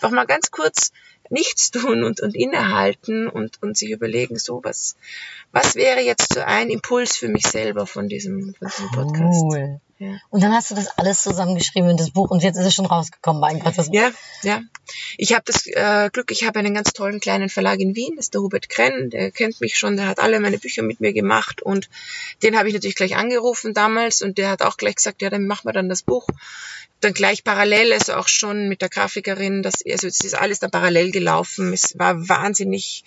Speaker 2: noch mal ganz kurz nichts tun und, und innehalten und, und sich überlegen, so was, was wäre jetzt so ein Impuls für mich selber von diesem, von diesem Podcast?
Speaker 1: Cool.
Speaker 2: Ja.
Speaker 1: Und dann hast du das alles zusammengeschrieben in das Buch und jetzt ist es schon rausgekommen, mein Gott.
Speaker 2: Ja, ja. Ich habe das äh, Glück, ich habe einen ganz tollen kleinen Verlag in Wien, das ist der Hubert Krenn, der kennt mich schon, der hat alle meine Bücher mit mir gemacht und den habe ich natürlich gleich angerufen damals und der hat auch gleich gesagt, ja, dann machen wir dann das Buch. Dann gleich parallel, also auch schon mit der Grafikerin, das, also es ist alles dann parallel gelaufen. Es war wahnsinnig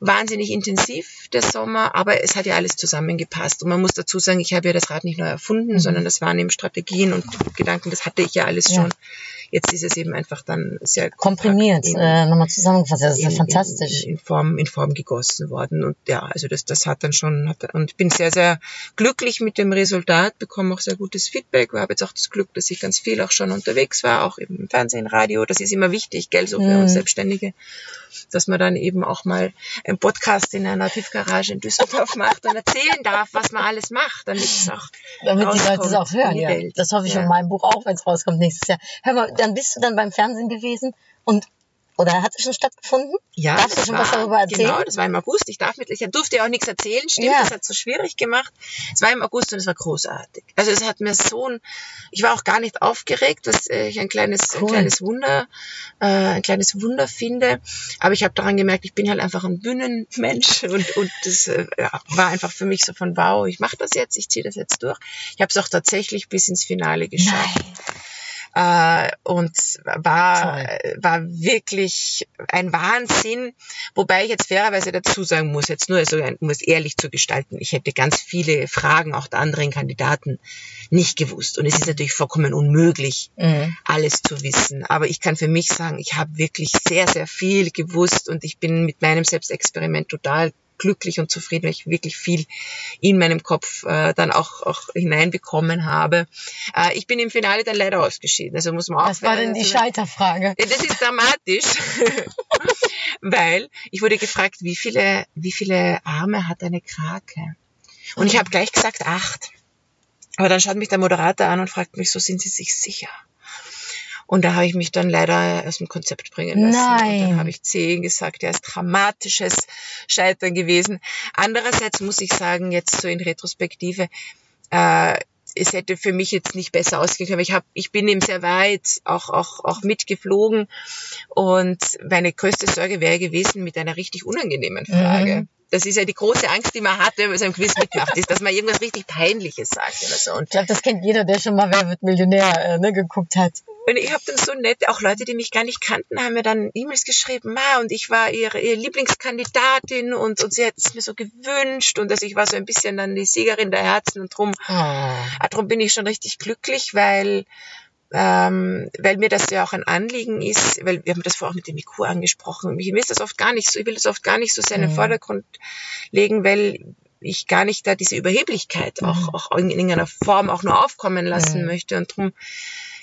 Speaker 2: wahnsinnig intensiv der Sommer, aber es hat ja alles zusammengepasst. Und man muss dazu sagen, ich habe ja das Rad nicht neu erfunden, sondern das waren eben Strategien und Gedanken, das hatte ich ja alles
Speaker 1: Ja.
Speaker 2: Jetzt ist es eben einfach dann sehr
Speaker 1: komprimiert,
Speaker 2: in-
Speaker 1: äh, nochmal zusammengefasst. Das ist ja fantastisch.
Speaker 2: In, in, Form, in Form gegossen worden. Und ja, also das, das hat dann schon, hat, und ich bin sehr, sehr glücklich mit dem Resultat, bekomme auch sehr gutes Feedback. Ich habe jetzt auch das Glück, dass ich ganz viel auch schon unterwegs war, auch im Fernsehen, Radio. Das ist immer wichtig, gell, so für
Speaker 1: Mhm.
Speaker 2: uns Selbstständige, dass man dann eben auch mal einen Podcast in einer Tiefgarage in Düsseldorf *laughs* macht und erzählen darf, was man alles macht, damit es auch
Speaker 1: Damit die Leute es auch hören, ja.
Speaker 2: Welt.
Speaker 1: Das hoffe ich
Speaker 2: Ja.
Speaker 1: in meinem Buch auch, wenn es rauskommt nächstes Jahr. Hör mal, dann bist du dann beim Fernsehen gewesen und oder hat es schon stattgefunden?
Speaker 2: Ja,
Speaker 1: Darfst du schon
Speaker 2: war,
Speaker 1: was darüber erzählen?
Speaker 2: Genau, das war im August. Ich darf mit, ich durfte ja auch nichts erzählen, stimmt,
Speaker 1: Ja.
Speaker 2: das hat so schwierig gemacht. Es war im August und es war großartig. Also es hat mir so ein, ich war auch gar nicht aufgeregt, was äh, ich ein kleines,
Speaker 1: Cool.
Speaker 2: ein kleines Wunder, äh, ein kleines Wunder finde. Aber ich habe daran gemerkt, ich bin halt einfach ein Bühnenmensch *laughs* und, und das äh, war einfach für mich so von wow, ich mache das jetzt, ich ziehe das jetzt durch. Ich habe es auch tatsächlich bis ins Finale geschafft.
Speaker 1: Nein.
Speaker 2: Äh, und war,
Speaker 1: Toll.
Speaker 2: war wirklich ein Wahnsinn. Wobei ich jetzt fairerweise dazu sagen muss, jetzt nur so, um es ehrlich zu gestalten, ich hätte ganz viele Fragen auch der anderen Kandidaten nicht gewusst. Und es ist natürlich vollkommen unmöglich,
Speaker 1: Mhm.
Speaker 2: alles zu wissen. Aber ich kann für mich sagen, ich habe wirklich sehr, sehr viel gewusst und ich bin mit meinem Selbstexperiment total glücklich und zufrieden, weil ich wirklich viel in meinem Kopf äh, dann auch, auch hineinbekommen habe. Äh, ich bin im Finale dann leider ausgeschieden. Also muss man auch
Speaker 1: Was war denn die Scheiterfrage?
Speaker 2: Das ist dramatisch, *laughs* weil ich wurde gefragt, wie viele, wie viele Arme hat eine Krake? Und ich habe gleich gesagt acht. Aber dann schaut mich der Moderator an und fragt mich, so sind Sie sich sicher? Und da habe ich mich dann leider aus dem Konzept bringen lassen. Und
Speaker 1: Nein.
Speaker 2: dann habe ich zehn gesagt, ja, ist dramatisches Scheitern gewesen. Andererseits muss ich sagen, jetzt so in Retrospektive, äh, es hätte für mich jetzt nicht besser ausgehen können. Ich, hab, ich bin eben sehr weit auch, auch, auch mitgeflogen und meine größte Sorge wäre gewesen mit einer richtig unangenehmen Frage.
Speaker 1: Mhm.
Speaker 2: Das ist ja die große Angst, die man hat, wenn man so einem Quiz mitmacht, ist, dass man irgendwas richtig Peinliches sagt oder so. Und
Speaker 1: Ich glaube, das kennt jeder, der schon mal Wer wird Millionär äh, ne, geguckt hat.
Speaker 2: Und ich habe dann so nett, auch Leute, die mich gar nicht kannten, haben mir dann E-Mails geschrieben, Ma, und ich war ihre, ihre Lieblingskandidatin und, und sie hat es mir so gewünscht und also ich war so ein bisschen dann die Siegerin der Herzen und drum,
Speaker 1: Oh.
Speaker 2: ah, drum bin ich schon richtig glücklich, weil, ähm, weil mir das ja auch ein Anliegen ist, weil wir haben das vorher auch mit dem IQ angesprochen. Mir ist das oft gar nicht so, ich will das oft gar nicht so sehr in den
Speaker 1: Mhm.
Speaker 2: Vordergrund legen, weil ich gar nicht da diese Überheblichkeit auch, auch in irgendeiner Form auch nur aufkommen lassen
Speaker 1: Mhm.
Speaker 2: möchte. Und darum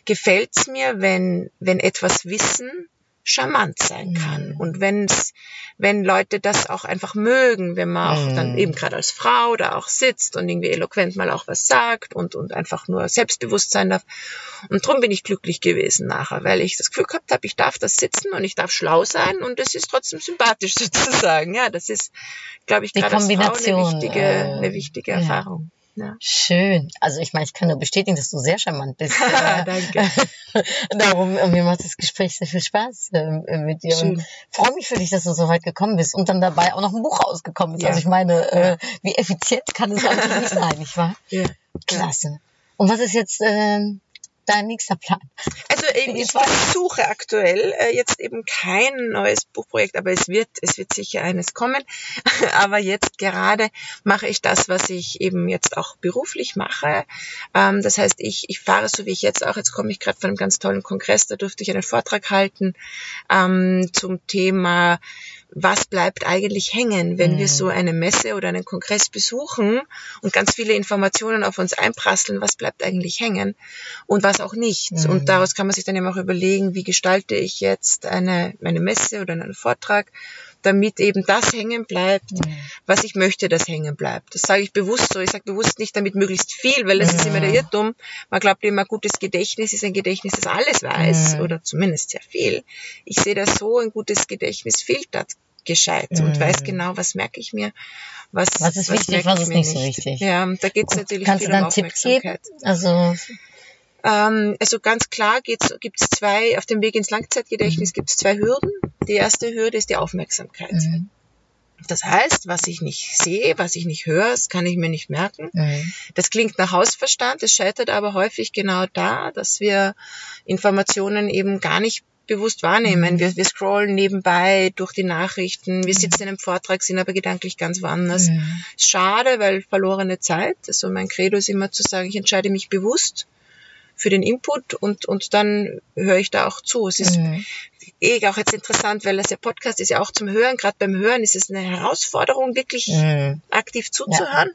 Speaker 2: gefällt es mir, wenn, wenn etwas Wissen charmant sein kann.
Speaker 1: Mhm.
Speaker 2: Und wenn's, wenn Leute das auch einfach mögen, wenn man auch
Speaker 1: Mhm.
Speaker 2: dann eben gerade als Frau da auch sitzt und irgendwie eloquent mal auch was sagt und, und einfach nur selbstbewusst sein darf. Und darum bin ich glücklich gewesen nachher, weil ich das Gefühl gehabt habe, ich darf das sitzen und ich darf schlau sein und es ist trotzdem sympathisch *laughs* sozusagen. Ja, das ist, glaube ich,
Speaker 1: Die
Speaker 2: gerade als Frau eine wichtige,
Speaker 1: äh,
Speaker 2: eine wichtige
Speaker 1: ja.
Speaker 2: Erfahrung. Ja.
Speaker 1: Schön. Also ich meine, ich kann nur bestätigen, dass du sehr charmant bist. *laughs*
Speaker 2: Danke. *laughs*
Speaker 1: Darum, äh, mir macht das Gespräch sehr viel Spaß äh, mit dir. Und
Speaker 2: Schön.
Speaker 1: freue mich für dich, dass du so weit gekommen bist und dann dabei auch noch ein Buch rausgekommen ist.
Speaker 2: Ja.
Speaker 1: Also ich meine, äh, wie effizient kann es eigentlich nicht sein, nicht wahr?
Speaker 2: Ja.
Speaker 1: Klasse. Und was ist jetzt ähm, dein nächster Plan?
Speaker 2: Also eben,
Speaker 1: Wie
Speaker 2: ich versuche aktuell äh, jetzt eben kein neues Buchprojekt, aber es wird, es wird sicher eines kommen. *laughs* aber jetzt gerade mache ich das, was ich eben jetzt auch beruflich mache. Ähm, das heißt, ich, ich fahre so wie ich jetzt auch. Jetzt komme ich gerade von einem ganz tollen Kongress, da durfte ich einen Vortrag halten ähm, zum Thema was bleibt eigentlich hängen, wenn wir
Speaker 1: Mhm.
Speaker 2: so eine Messe oder einen Kongress besuchen und ganz viele Informationen auf uns einprasseln, was bleibt eigentlich hängen und was auch nicht.
Speaker 1: Mhm.
Speaker 2: Und daraus kann man sich dann eben auch überlegen, wie gestalte ich jetzt eine, eine Messe oder einen Vortrag, damit eben das hängen bleibt,
Speaker 1: Mhm.
Speaker 2: was ich möchte, dass hängen bleibt. Das sage ich bewusst so. Ich sage bewusst nicht damit möglichst viel, weil das ist immer der
Speaker 1: Mhm.
Speaker 2: Irrtum. Man glaubt immer, gutes Gedächtnis ist ein Gedächtnis, das alles weiß
Speaker 1: Mhm.
Speaker 2: oder zumindest sehr viel. Ich sehe das so, ein gutes Gedächtnis filtert gescheit und weiß genau, was merke ich mir, was,
Speaker 1: Was ist wichtig, was ist nicht so wichtig.
Speaker 2: Ja, da geht es natürlich
Speaker 1: Kannst
Speaker 2: viel
Speaker 1: du
Speaker 2: um
Speaker 1: dann einen Tipp geben?
Speaker 2: Aufmerksamkeit.
Speaker 1: Also,
Speaker 2: Ähm, also ganz klar gibt es zwei, auf dem Weg ins Langzeitgedächtnis gibt es zwei Hürden. Die erste Hürde ist die Aufmerksamkeit.
Speaker 1: mhm.
Speaker 2: Das heißt, was ich nicht sehe, was ich nicht höre, das kann ich mir nicht merken.
Speaker 1: Mhm.
Speaker 2: Das klingt nach Hausverstand, es scheitert aber häufig genau da, dass wir Informationen eben gar nicht bewusst wahrnehmen. Wir, wir scrollen nebenbei durch die Nachrichten, wir sitzen in einem Vortrag, sind aber gedanklich ganz woanders.
Speaker 1: Mhm.
Speaker 2: Schade, weil verlorene Zeit. Also mein Credo ist immer zu sagen, ich entscheide mich bewusst für den Input und, und dann höre ich da auch zu. Es ist
Speaker 1: Mhm.
Speaker 2: Eh auch jetzt interessant, weil das ja Podcast ist ja auch zum Hören. Gerade beim Hören ist es eine Herausforderung, wirklich
Speaker 1: Mhm.
Speaker 2: aktiv zuzuhören.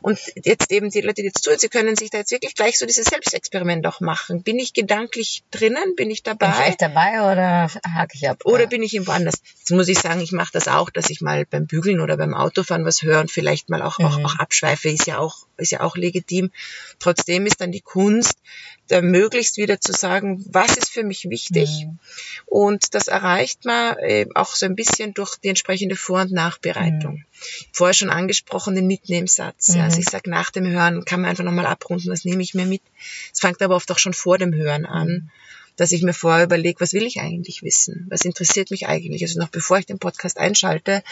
Speaker 2: Und jetzt eben die Leute, die jetzt zuhören, sie können sich da jetzt wirklich gleich so dieses Selbstexperiment auch machen. Bin ich gedanklich drinnen? Bin ich
Speaker 1: Bin ich
Speaker 2: dabei?
Speaker 1: echt dabei oder hake ich ab?
Speaker 2: Oder bin ich irgendwo anders? Jetzt muss ich sagen, ich mache das auch, dass ich mal beim Bügeln oder beim Autofahren was höre und vielleicht mal auch, auch,
Speaker 1: Mhm.
Speaker 2: auch abschweife, ist ja auch, ist ja auch legitim. Trotzdem ist dann die Kunst, da möglichst wieder zu sagen, was ist für mich wichtig?
Speaker 1: Mhm.
Speaker 2: Und das erreicht man äh, auch so ein bisschen durch die entsprechende Vor- und Nachbereitung. Vorher schon angesprochen, den Mitnehmsatz. Ja, also
Speaker 1: Mhm.
Speaker 2: ich sage, nach dem Hören kann man einfach nochmal abrunden, was nehme ich mir mit. Es fängt aber oft auch schon vor dem Hören an, dass ich mir vorher überlege, was will ich eigentlich wissen? Was interessiert mich eigentlich? Also noch bevor ich den Podcast einschalte,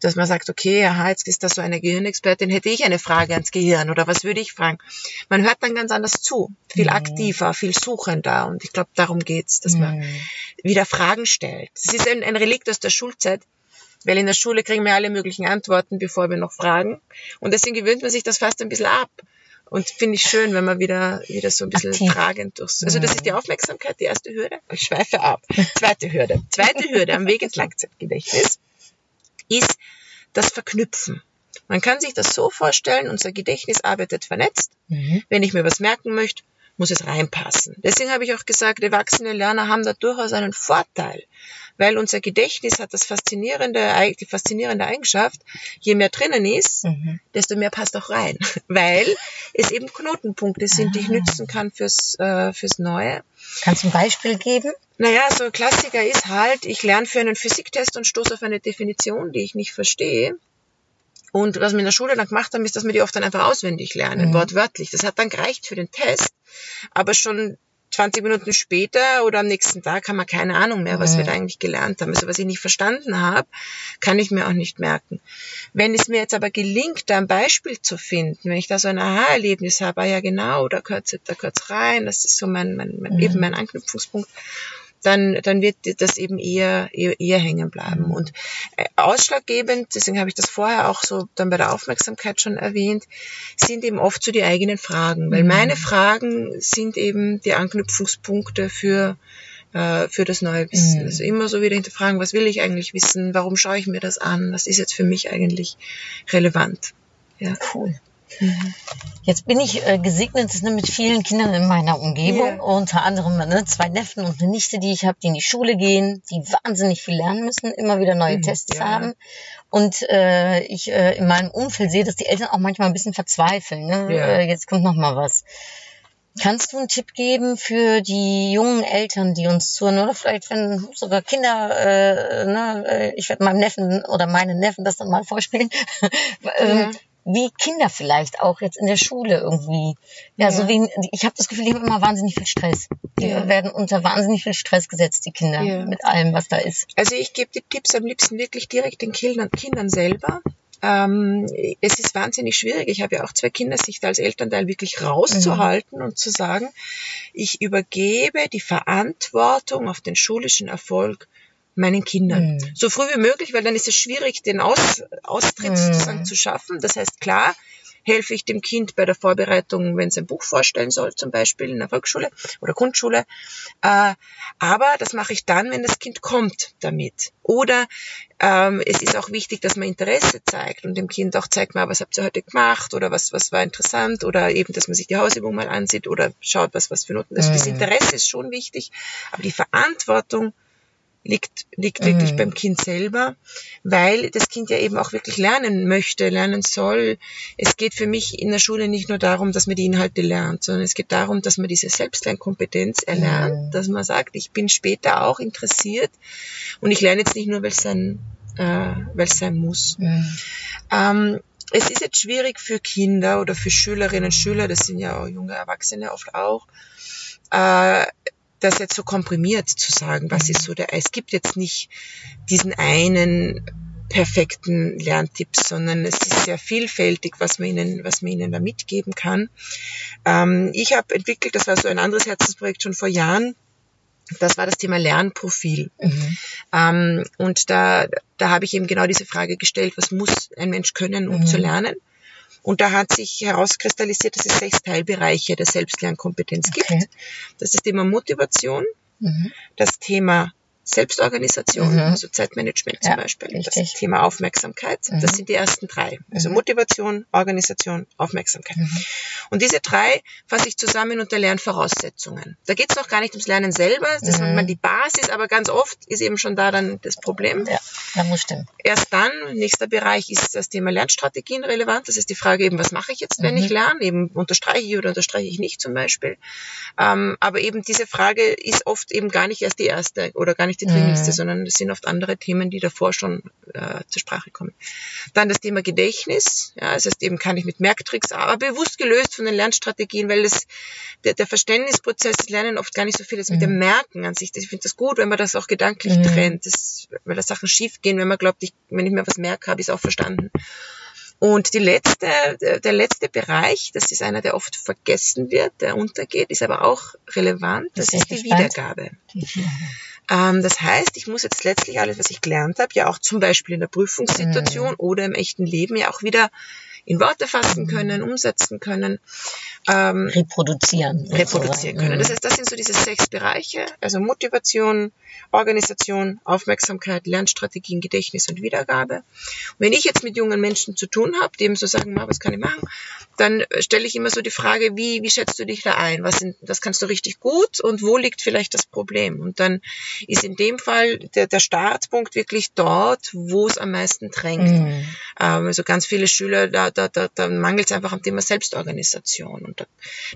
Speaker 2: dass man sagt, okay, aha, jetzt ist da so eine Gehirnexpertin, hätte ich eine Frage ans Gehirn oder was würde ich fragen? Man hört dann ganz anders zu, viel
Speaker 1: Mhm.
Speaker 2: aktiver, viel suchender und ich glaube, darum geht's, dass man
Speaker 1: Mhm.
Speaker 2: wieder Fragen stellt. Das ist ein, ein Relikt aus der Schulzeit, weil in der Schule kriegen wir alle möglichen Antworten, bevor wir noch fragen. Und deswegen gewöhnt man sich das fast ein bisschen ab. Und finde ich schön, wenn man wieder, wieder so ein bisschen
Speaker 1: Aktiv.
Speaker 2: fragend durchs, also das ist die Aufmerksamkeit, die erste Hürde. Ich schweife ab. *laughs* Zweite Hürde. Zweite Hürde am Weg ins Langzeitgedächtnis ist das Verknüpfen. Man kann sich das so vorstellen, unser Gedächtnis arbeitet vernetzt.
Speaker 1: Mhm.
Speaker 2: Wenn ich mir was merken möchte, muss es reinpassen. Deswegen habe ich auch gesagt, erwachsene Lerner haben da durchaus einen Vorteil, weil unser Gedächtnis hat das faszinierende, die faszinierende Eigenschaft, je mehr drinnen ist,
Speaker 1: Mhm.
Speaker 2: desto mehr passt auch rein, *laughs* weil es eben Knotenpunkte sind, die ich
Speaker 1: Ah.
Speaker 2: nützen kann fürs, äh, fürs Neue.
Speaker 1: Kannst du ein Beispiel geben?
Speaker 2: Naja, so ein Klassiker ist halt, ich lerne für einen Physiktest und stoße auf eine Definition, die ich nicht verstehe. Und was wir in der Schule dann gemacht haben, ist, dass wir die oft dann einfach auswendig lernen,
Speaker 1: Mhm.
Speaker 2: wortwörtlich. Das hat dann gereicht für den Test, aber schon 20 Minuten später oder am nächsten Tag haben wir keine Ahnung mehr, was
Speaker 1: Mhm.
Speaker 2: wir da eigentlich gelernt haben. Also was ich nicht verstanden habe, kann ich mir auch nicht merken. Wenn es mir jetzt aber gelingt, da ein Beispiel zu finden, wenn ich da so ein Aha-Erlebnis habe, ah ja genau, da gehört da gehört's rein, das ist so mein, mein, mein
Speaker 1: Mhm.
Speaker 2: eben mein Anknüpfungspunkt, dann, dann wird das eben eher, eher, eher hängen bleiben.
Speaker 1: Mhm.
Speaker 2: Und äh, ausschlaggebend, deswegen habe ich das vorher auch so dann bei der Aufmerksamkeit schon erwähnt, sind eben oft so die eigenen Fragen. Weil
Speaker 1: Mhm.
Speaker 2: meine Fragen sind eben die Anknüpfungspunkte für, äh, für das neue Wissen.
Speaker 1: Mhm.
Speaker 2: Also immer so wieder hinterfragen, was will ich eigentlich wissen? Warum schaue ich mir das an? Was ist jetzt für mich eigentlich relevant? Ja.
Speaker 1: Cool. Jetzt bin ich äh, gesegnet ne, mit vielen Kindern in meiner Umgebung,
Speaker 2: Ja.
Speaker 1: unter anderem ne, zwei Neffen und eine Nichte, die ich habe, die in die Schule gehen, die wahnsinnig viel lernen müssen, immer wieder neue
Speaker 2: Mhm,
Speaker 1: Tests
Speaker 2: ja.
Speaker 1: haben. Und äh, ich äh, in meinem Umfeld sehe, dass die Eltern auch manchmal ein bisschen verzweifeln. Ne?
Speaker 2: Ja.
Speaker 1: Äh, jetzt kommt noch mal was. Kannst du einen Tipp geben für die jungen Eltern, die uns zuhören, oder vielleicht wenn sogar Kinder, äh, ne, äh, ich werde meinem Neffen oder meinen Neffen das dann mal vorspielen, *laughs* ähm,
Speaker 2: Ja.
Speaker 1: Wie Kinder vielleicht auch jetzt in der Schule irgendwie. Ja,
Speaker 2: Ja.
Speaker 1: so wie ich habe das Gefühl, die haben immer wahnsinnig viel Stress. Die
Speaker 2: Ja.
Speaker 1: werden unter wahnsinnig viel Stress gesetzt, die Kinder,
Speaker 2: Ja.
Speaker 1: mit allem, was da ist.
Speaker 2: Also ich gebe die Tipps am liebsten wirklich direkt den Kindern, Kindern selber. Ähm, es ist wahnsinnig schwierig. Ich habe ja auch zwei Kinder, sich da als Elternteil wirklich rauszuhalten und zu sagen, ich übergebe die Verantwortung auf den schulischen Erfolg meinen Kindern.
Speaker 1: Mhm.
Speaker 2: So früh wie möglich, weil dann ist es schwierig, den Aus, Austritt
Speaker 1: Mhm.
Speaker 2: sozusagen zu schaffen. Das heißt, klar, helfe ich dem Kind bei der Vorbereitung, wenn es ein Buch vorstellen soll, zum Beispiel in der Volksschule oder Grundschule. Äh, aber das mache ich dann, wenn das Kind kommt damit. Oder ähm, es ist auch wichtig, dass man Interesse zeigt und dem Kind auch zeigt, mal, was habt ihr heute gemacht oder was, was war interessant oder eben, dass man sich die Hausübung mal ansieht oder schaut, was, was für Noten. Also das
Speaker 1: Mhm.
Speaker 2: Interesse ist schon wichtig, aber die Verantwortung liegt, liegt wirklich
Speaker 1: Mhm.
Speaker 2: beim Kind selber, weil das Kind ja eben auch wirklich lernen möchte, lernen soll. Es geht für mich in der Schule nicht nur darum, dass man die Inhalte lernt, sondern es geht darum, dass man diese Selbstlernkompetenz erlernt,
Speaker 1: Mhm.
Speaker 2: dass man sagt, ich bin später auch interessiert und ich lerne jetzt nicht nur, weil es ein äh, weil es sein muss.
Speaker 1: Mhm.
Speaker 2: Ähm, es ist jetzt schwierig für Kinder oder für Schülerinnen und Schüler, das sind ja auch junge Erwachsene oft auch, äh, das jetzt so komprimiert zu sagen, was ist so der, es gibt jetzt nicht diesen einen perfekten Lerntipps, sondern es ist sehr vielfältig, was man ihnen, was man ihnen da mitgeben kann. Ähm, ich habe entwickelt, das war so ein anderes Herzensprojekt schon vor Jahren, das war das Thema Lernprofil.
Speaker 1: Mhm.
Speaker 2: Ähm, und da, da habe ich eben genau diese Frage gestellt, was muss ein Mensch können, um
Speaker 1: Mhm.
Speaker 2: zu lernen? Und da hat sich herauskristallisiert, dass es sechs Teilbereiche der Selbstlernkompetenz
Speaker 1: Okay.
Speaker 2: gibt. Das ist das Thema Motivation,
Speaker 1: Mhm.
Speaker 2: das Thema Selbstorganisation,
Speaker 1: Mhm.
Speaker 2: also Zeitmanagement zum
Speaker 1: Ja,
Speaker 2: Beispiel,
Speaker 1: richtig.
Speaker 2: das Thema Aufmerksamkeit.
Speaker 1: Mhm.
Speaker 2: Das sind die ersten drei. Also
Speaker 1: Mhm.
Speaker 2: Motivation, Organisation, Aufmerksamkeit.
Speaker 1: Mhm.
Speaker 2: Und diese drei fasse ich zusammen unter Lernvoraussetzungen. Da geht es noch gar nicht ums Lernen selber, das ist
Speaker 1: Mhm.
Speaker 2: mal die Basis, aber ganz oft ist eben schon da dann das Problem.
Speaker 1: Ja, das muss stimmen.
Speaker 2: Erst dann, nächster Bereich, ist das Thema Lernstrategien relevant. Das ist die Frage eben, was mache ich jetzt, wenn
Speaker 1: Mhm.
Speaker 2: ich lerne? Eben unterstreiche ich oder unterstreiche ich nicht zum Beispiel. Ähm, aber eben diese Frage ist oft eben gar nicht erst die erste oder gar nicht die dringlichste,
Speaker 1: Mhm.
Speaker 2: sondern es sind oft andere Themen, die davor schon äh, zur Sprache kommen. Dann das Thema Gedächtnis. Ja, das heißt eben, kann ich mit Merktricks, aber bewusst gelöst von den Lernstrategien, weil das, der, der Verständnisprozess, das Lernen oft gar nicht so viel ist mit dem Merken an sich. Ich finde das gut, wenn man das auch gedanklich
Speaker 1: Mhm.
Speaker 2: trennt, das, weil da Sachen schief gehen, wenn man glaubt, ich, wenn ich mir was merke, habe ich es auch verstanden. Und die letzte, der letzte Bereich, das ist einer, der oft vergessen wird, der untergeht, ist aber auch relevant, das
Speaker 1: Bin
Speaker 2: ist die
Speaker 1: gespannt.
Speaker 2: Wiedergabe.
Speaker 1: Die
Speaker 2: das heißt, ich muss jetzt letztlich alles, was ich gelernt habe, ja auch zum Beispiel in der Prüfungssituation
Speaker 1: Mhm.
Speaker 2: oder im echten Leben ja auch wieder in Worte fassen können, umsetzen können, ähm,
Speaker 1: Reproduzieren.
Speaker 2: reproduzieren
Speaker 1: sozusagen.
Speaker 2: können.
Speaker 1: Mhm.
Speaker 2: Das heißt, das sind so diese sechs Bereiche, also Motivation, Organisation, Aufmerksamkeit, Lernstrategien, Gedächtnis und Wiedergabe. Und wenn ich jetzt mit jungen Menschen zu tun habe, die eben so sagen, "Ma, was kann ich machen, dann äh, stelle ich immer so die Frage, wie, wie schätzt du dich da ein? Was, sind, was kannst du richtig gut und wo liegt vielleicht das Problem? Und dann ist in dem Fall der, der Startpunkt wirklich dort, wo es am meisten drängt.
Speaker 1: Mhm.
Speaker 2: Ähm, also ganz viele Schüler, da, da, da, da mangelt es einfach am Thema Selbstorganisation. Und da,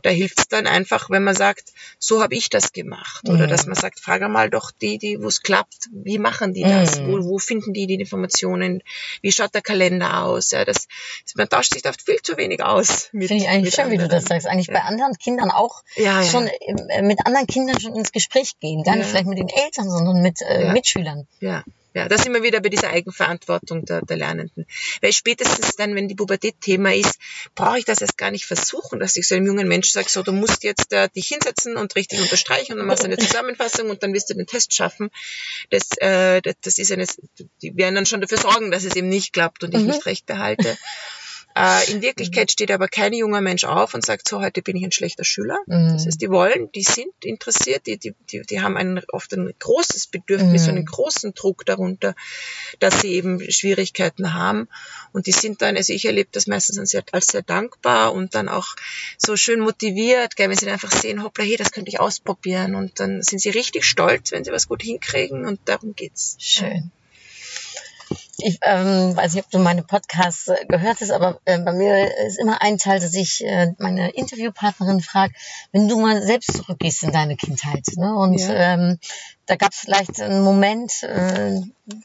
Speaker 2: da hilft es dann einfach, wenn man sagt, so habe ich das gemacht. Oder
Speaker 1: Mhm.
Speaker 2: dass man sagt, frage mal doch die, die, wo es klappt, wie machen die das?
Speaker 1: Mhm.
Speaker 2: Wo, wo finden die die Informationen? Wie schaut der Kalender aus? Ja, das, man tauscht sich oft viel zu wenig aus.
Speaker 1: Finde ich eigentlich schön, wie du das
Speaker 2: anderen.
Speaker 1: sagst. Eigentlich
Speaker 2: Ja.
Speaker 1: bei anderen Kindern auch
Speaker 2: Ja, ja.
Speaker 1: schon äh, mit anderen Kindern schon ins Gespräch gehen. Gar nicht vielleicht mit den Eltern, sondern mit äh. Mitschülern.
Speaker 2: Ja, ja, da sind wir wieder bei dieser Eigenverantwortung der, der Lernenden. Weil spätestens dann, wenn die Pubertät Thema ist, brauche ich das erst gar nicht versuchen, dass ich so einem jungen Menschen sage, so, du musst jetzt äh, dich hinsetzen und richtig unterstreichen und dann machst du eine *laughs* Zusammenfassung und dann wirst du den Test schaffen. Das, äh, das, ist eine, die werden dann schon dafür sorgen, dass es eben nicht klappt und ich
Speaker 1: Mhm.
Speaker 2: nicht recht behalte. Äh, in Wirklichkeit steht aber kein junger Mensch auf und sagt, so, heute bin ich ein schlechter Schüler.
Speaker 1: Mhm.
Speaker 2: Das heißt, die wollen, die sind interessiert, die, die, die, die haben ein, oft ein großes Bedürfnis
Speaker 1: Mhm.
Speaker 2: und einen großen Druck darunter, dass sie eben Schwierigkeiten haben. Und die sind dann, also ich erlebe das meistens als sehr, als sehr dankbar und dann auch so schön motiviert, gell, wenn sie dann einfach sehen, hoppla, hey, das könnte ich ausprobieren. Und dann sind sie richtig stolz, wenn sie was gut hinkriegen und darum geht's.
Speaker 1: Schön. Ich ähm, weiß nicht, ob du meine Podcasts äh, gehört hast, aber äh, bei mir ist immer ein Teil, dass ich äh, meine Interviewpartnerin frage, wenn du mal selbst zurückgehst in deine Kindheit. Ne? Und
Speaker 2: Ja.
Speaker 1: ähm, da gab es vielleicht einen Moment, äh,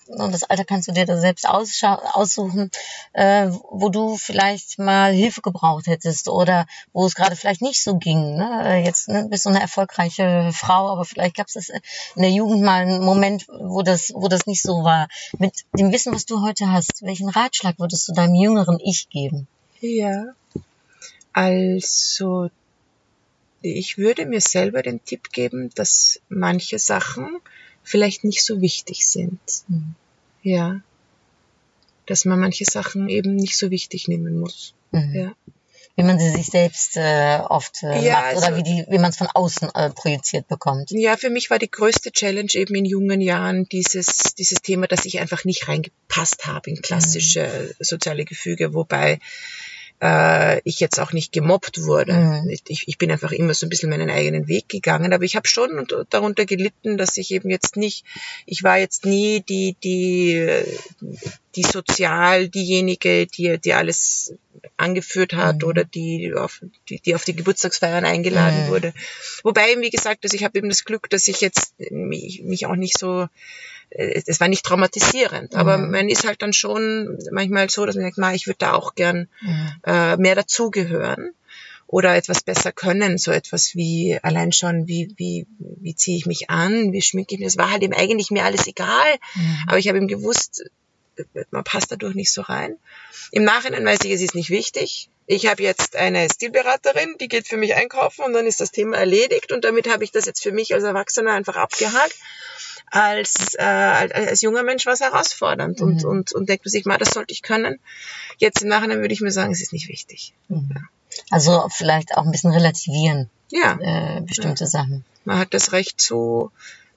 Speaker 1: und das Alter kannst du dir da selbst aussuchen, äh, wo du vielleicht mal Hilfe gebraucht hättest oder wo es gerade vielleicht nicht so ging. Ne? Jetzt ne, bist du eine erfolgreiche Frau, aber vielleicht gab es in der Jugend mal einen Moment, wo das, wo das nicht so war. Mit dem Wissen, was du heute hast, welchen Ratschlag würdest du deinem jüngeren Ich geben?
Speaker 2: Ja. Also, ich würde mir selber den Tipp geben, dass manche Sachen vielleicht nicht so wichtig sind.
Speaker 1: Mhm.
Speaker 2: Ja. Dass man manche Sachen eben nicht so wichtig nehmen muss.
Speaker 1: Mhm.
Speaker 2: Ja.
Speaker 1: Wie man sie sich selbst äh, oft äh,
Speaker 2: Ja,
Speaker 1: macht oder
Speaker 2: also-
Speaker 1: wie die, wie man es von außen äh, projiziert bekommt.
Speaker 2: Ja, für mich war die größte Challenge eben in jungen Jahren dieses, dieses Thema, dass ich einfach nicht reingepasst habe in klassische soziale Gefüge, wobei äh, ich jetzt auch nicht gemobbt wurde.
Speaker 1: Mhm.
Speaker 2: Ich, ich bin einfach immer so ein bisschen meinen eigenen Weg gegangen, aber ich habe schon darunter gelitten, dass ich eben jetzt nicht, ich war jetzt nie die, die, die sozial diejenige, die, die alles angeführt hat
Speaker 1: Mhm.
Speaker 2: oder die auf, die, die auf die Geburtstagsfeiern eingeladen
Speaker 1: Mhm.
Speaker 2: wurde. Wobei, wie gesagt, also ich habe eben das Glück, dass ich jetzt mich, mich auch nicht so, äh, es war nicht traumatisierend, aber
Speaker 1: Mhm.
Speaker 2: man ist halt dann schon manchmal so, dass man denkt, ma, ich würde da auch gern
Speaker 1: Mhm.
Speaker 2: äh, mehr dazugehören oder etwas besser können, so etwas wie allein schon, wie, wie, wie ziehe ich mich an, wie schminke ich mich. Es war halt eben eigentlich mir alles egal,
Speaker 1: Mhm.
Speaker 2: aber ich habe eben gewusst, man passt dadurch nicht so rein. Im Nachhinein weiß ich, es ist nicht wichtig. Ich habe jetzt eine Stilberaterin, die geht für mich einkaufen und dann ist das Thema erledigt und damit habe ich das jetzt für mich als Erwachsener einfach abgehakt. Als, äh, als, junger Mensch war es herausfordernd und,
Speaker 1: Mhm.
Speaker 2: und, und denkt man sich mal, das sollte ich können. Jetzt im Nachhinein würde ich mir sagen, es ist nicht wichtig.
Speaker 1: Mhm. Also vielleicht auch ein bisschen relativieren,
Speaker 2: Ja,
Speaker 1: äh, bestimmte Sachen.
Speaker 2: man hat das Recht, so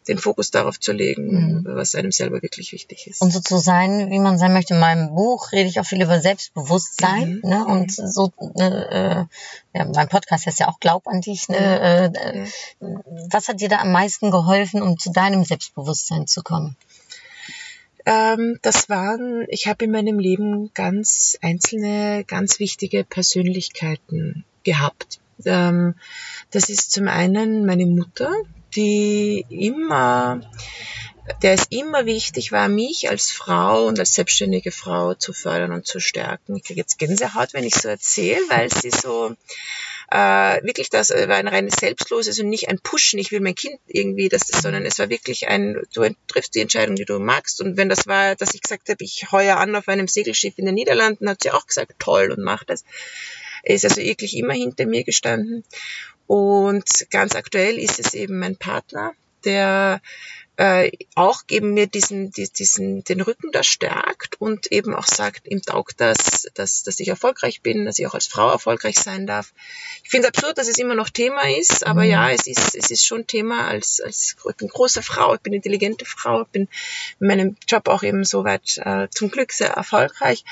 Speaker 2: den Fokus darauf zu legen, was einem selber wirklich wichtig ist.
Speaker 1: Und so zu sein, wie man sein möchte. In meinem Buch rede ich auch viel über Selbstbewusstsein.
Speaker 2: Mhm.
Speaker 1: Ne? Und so, ne, äh, ja, mein Podcast heißt ja auch Glaub an dich. Ne? Äh, äh, Was hat dir da am meisten geholfen, um zu deinem Selbstbewusstsein zu kommen?
Speaker 2: Ähm, das waren, ich habe in meinem Leben ganz einzelne, ganz wichtige Persönlichkeiten gehabt. Ähm, das ist zum einen meine Mutter, die immer, der es immer wichtig war, mich als Frau und als selbstständige Frau zu fördern und zu stärken. Ich kriege jetzt Gänsehaut, wenn ich so erzähle, weil sie so äh, wirklich das äh, war ein reines Selbstloses und nicht ein Pushen, ich will mein Kind irgendwie, das ist, sondern es war wirklich ein, du triffst die Entscheidung, die du magst. Und wenn das war, dass ich gesagt habe, ich heuer an auf einem Segelschiff in den Niederlanden, hat sie auch gesagt, toll und mach das. Ist also wirklich immer hinter mir gestanden. Und ganz aktuell ist es eben mein Partner, der äh, auch eben mir diesen, die- diesen, den Rücken da stärkt und eben auch sagt, ihm taugt das, dass, dass ich erfolgreich bin, dass ich auch als Frau erfolgreich sein darf. Ich finde es absurd, dass es immer noch Thema ist, aber
Speaker 1: Mhm.
Speaker 2: ja, es ist, es ist schon Thema als, als ich bin große Frau, ich bin intelligente Frau, ich bin in meinem Job auch eben soweit äh, zum Glück sehr erfolgreich.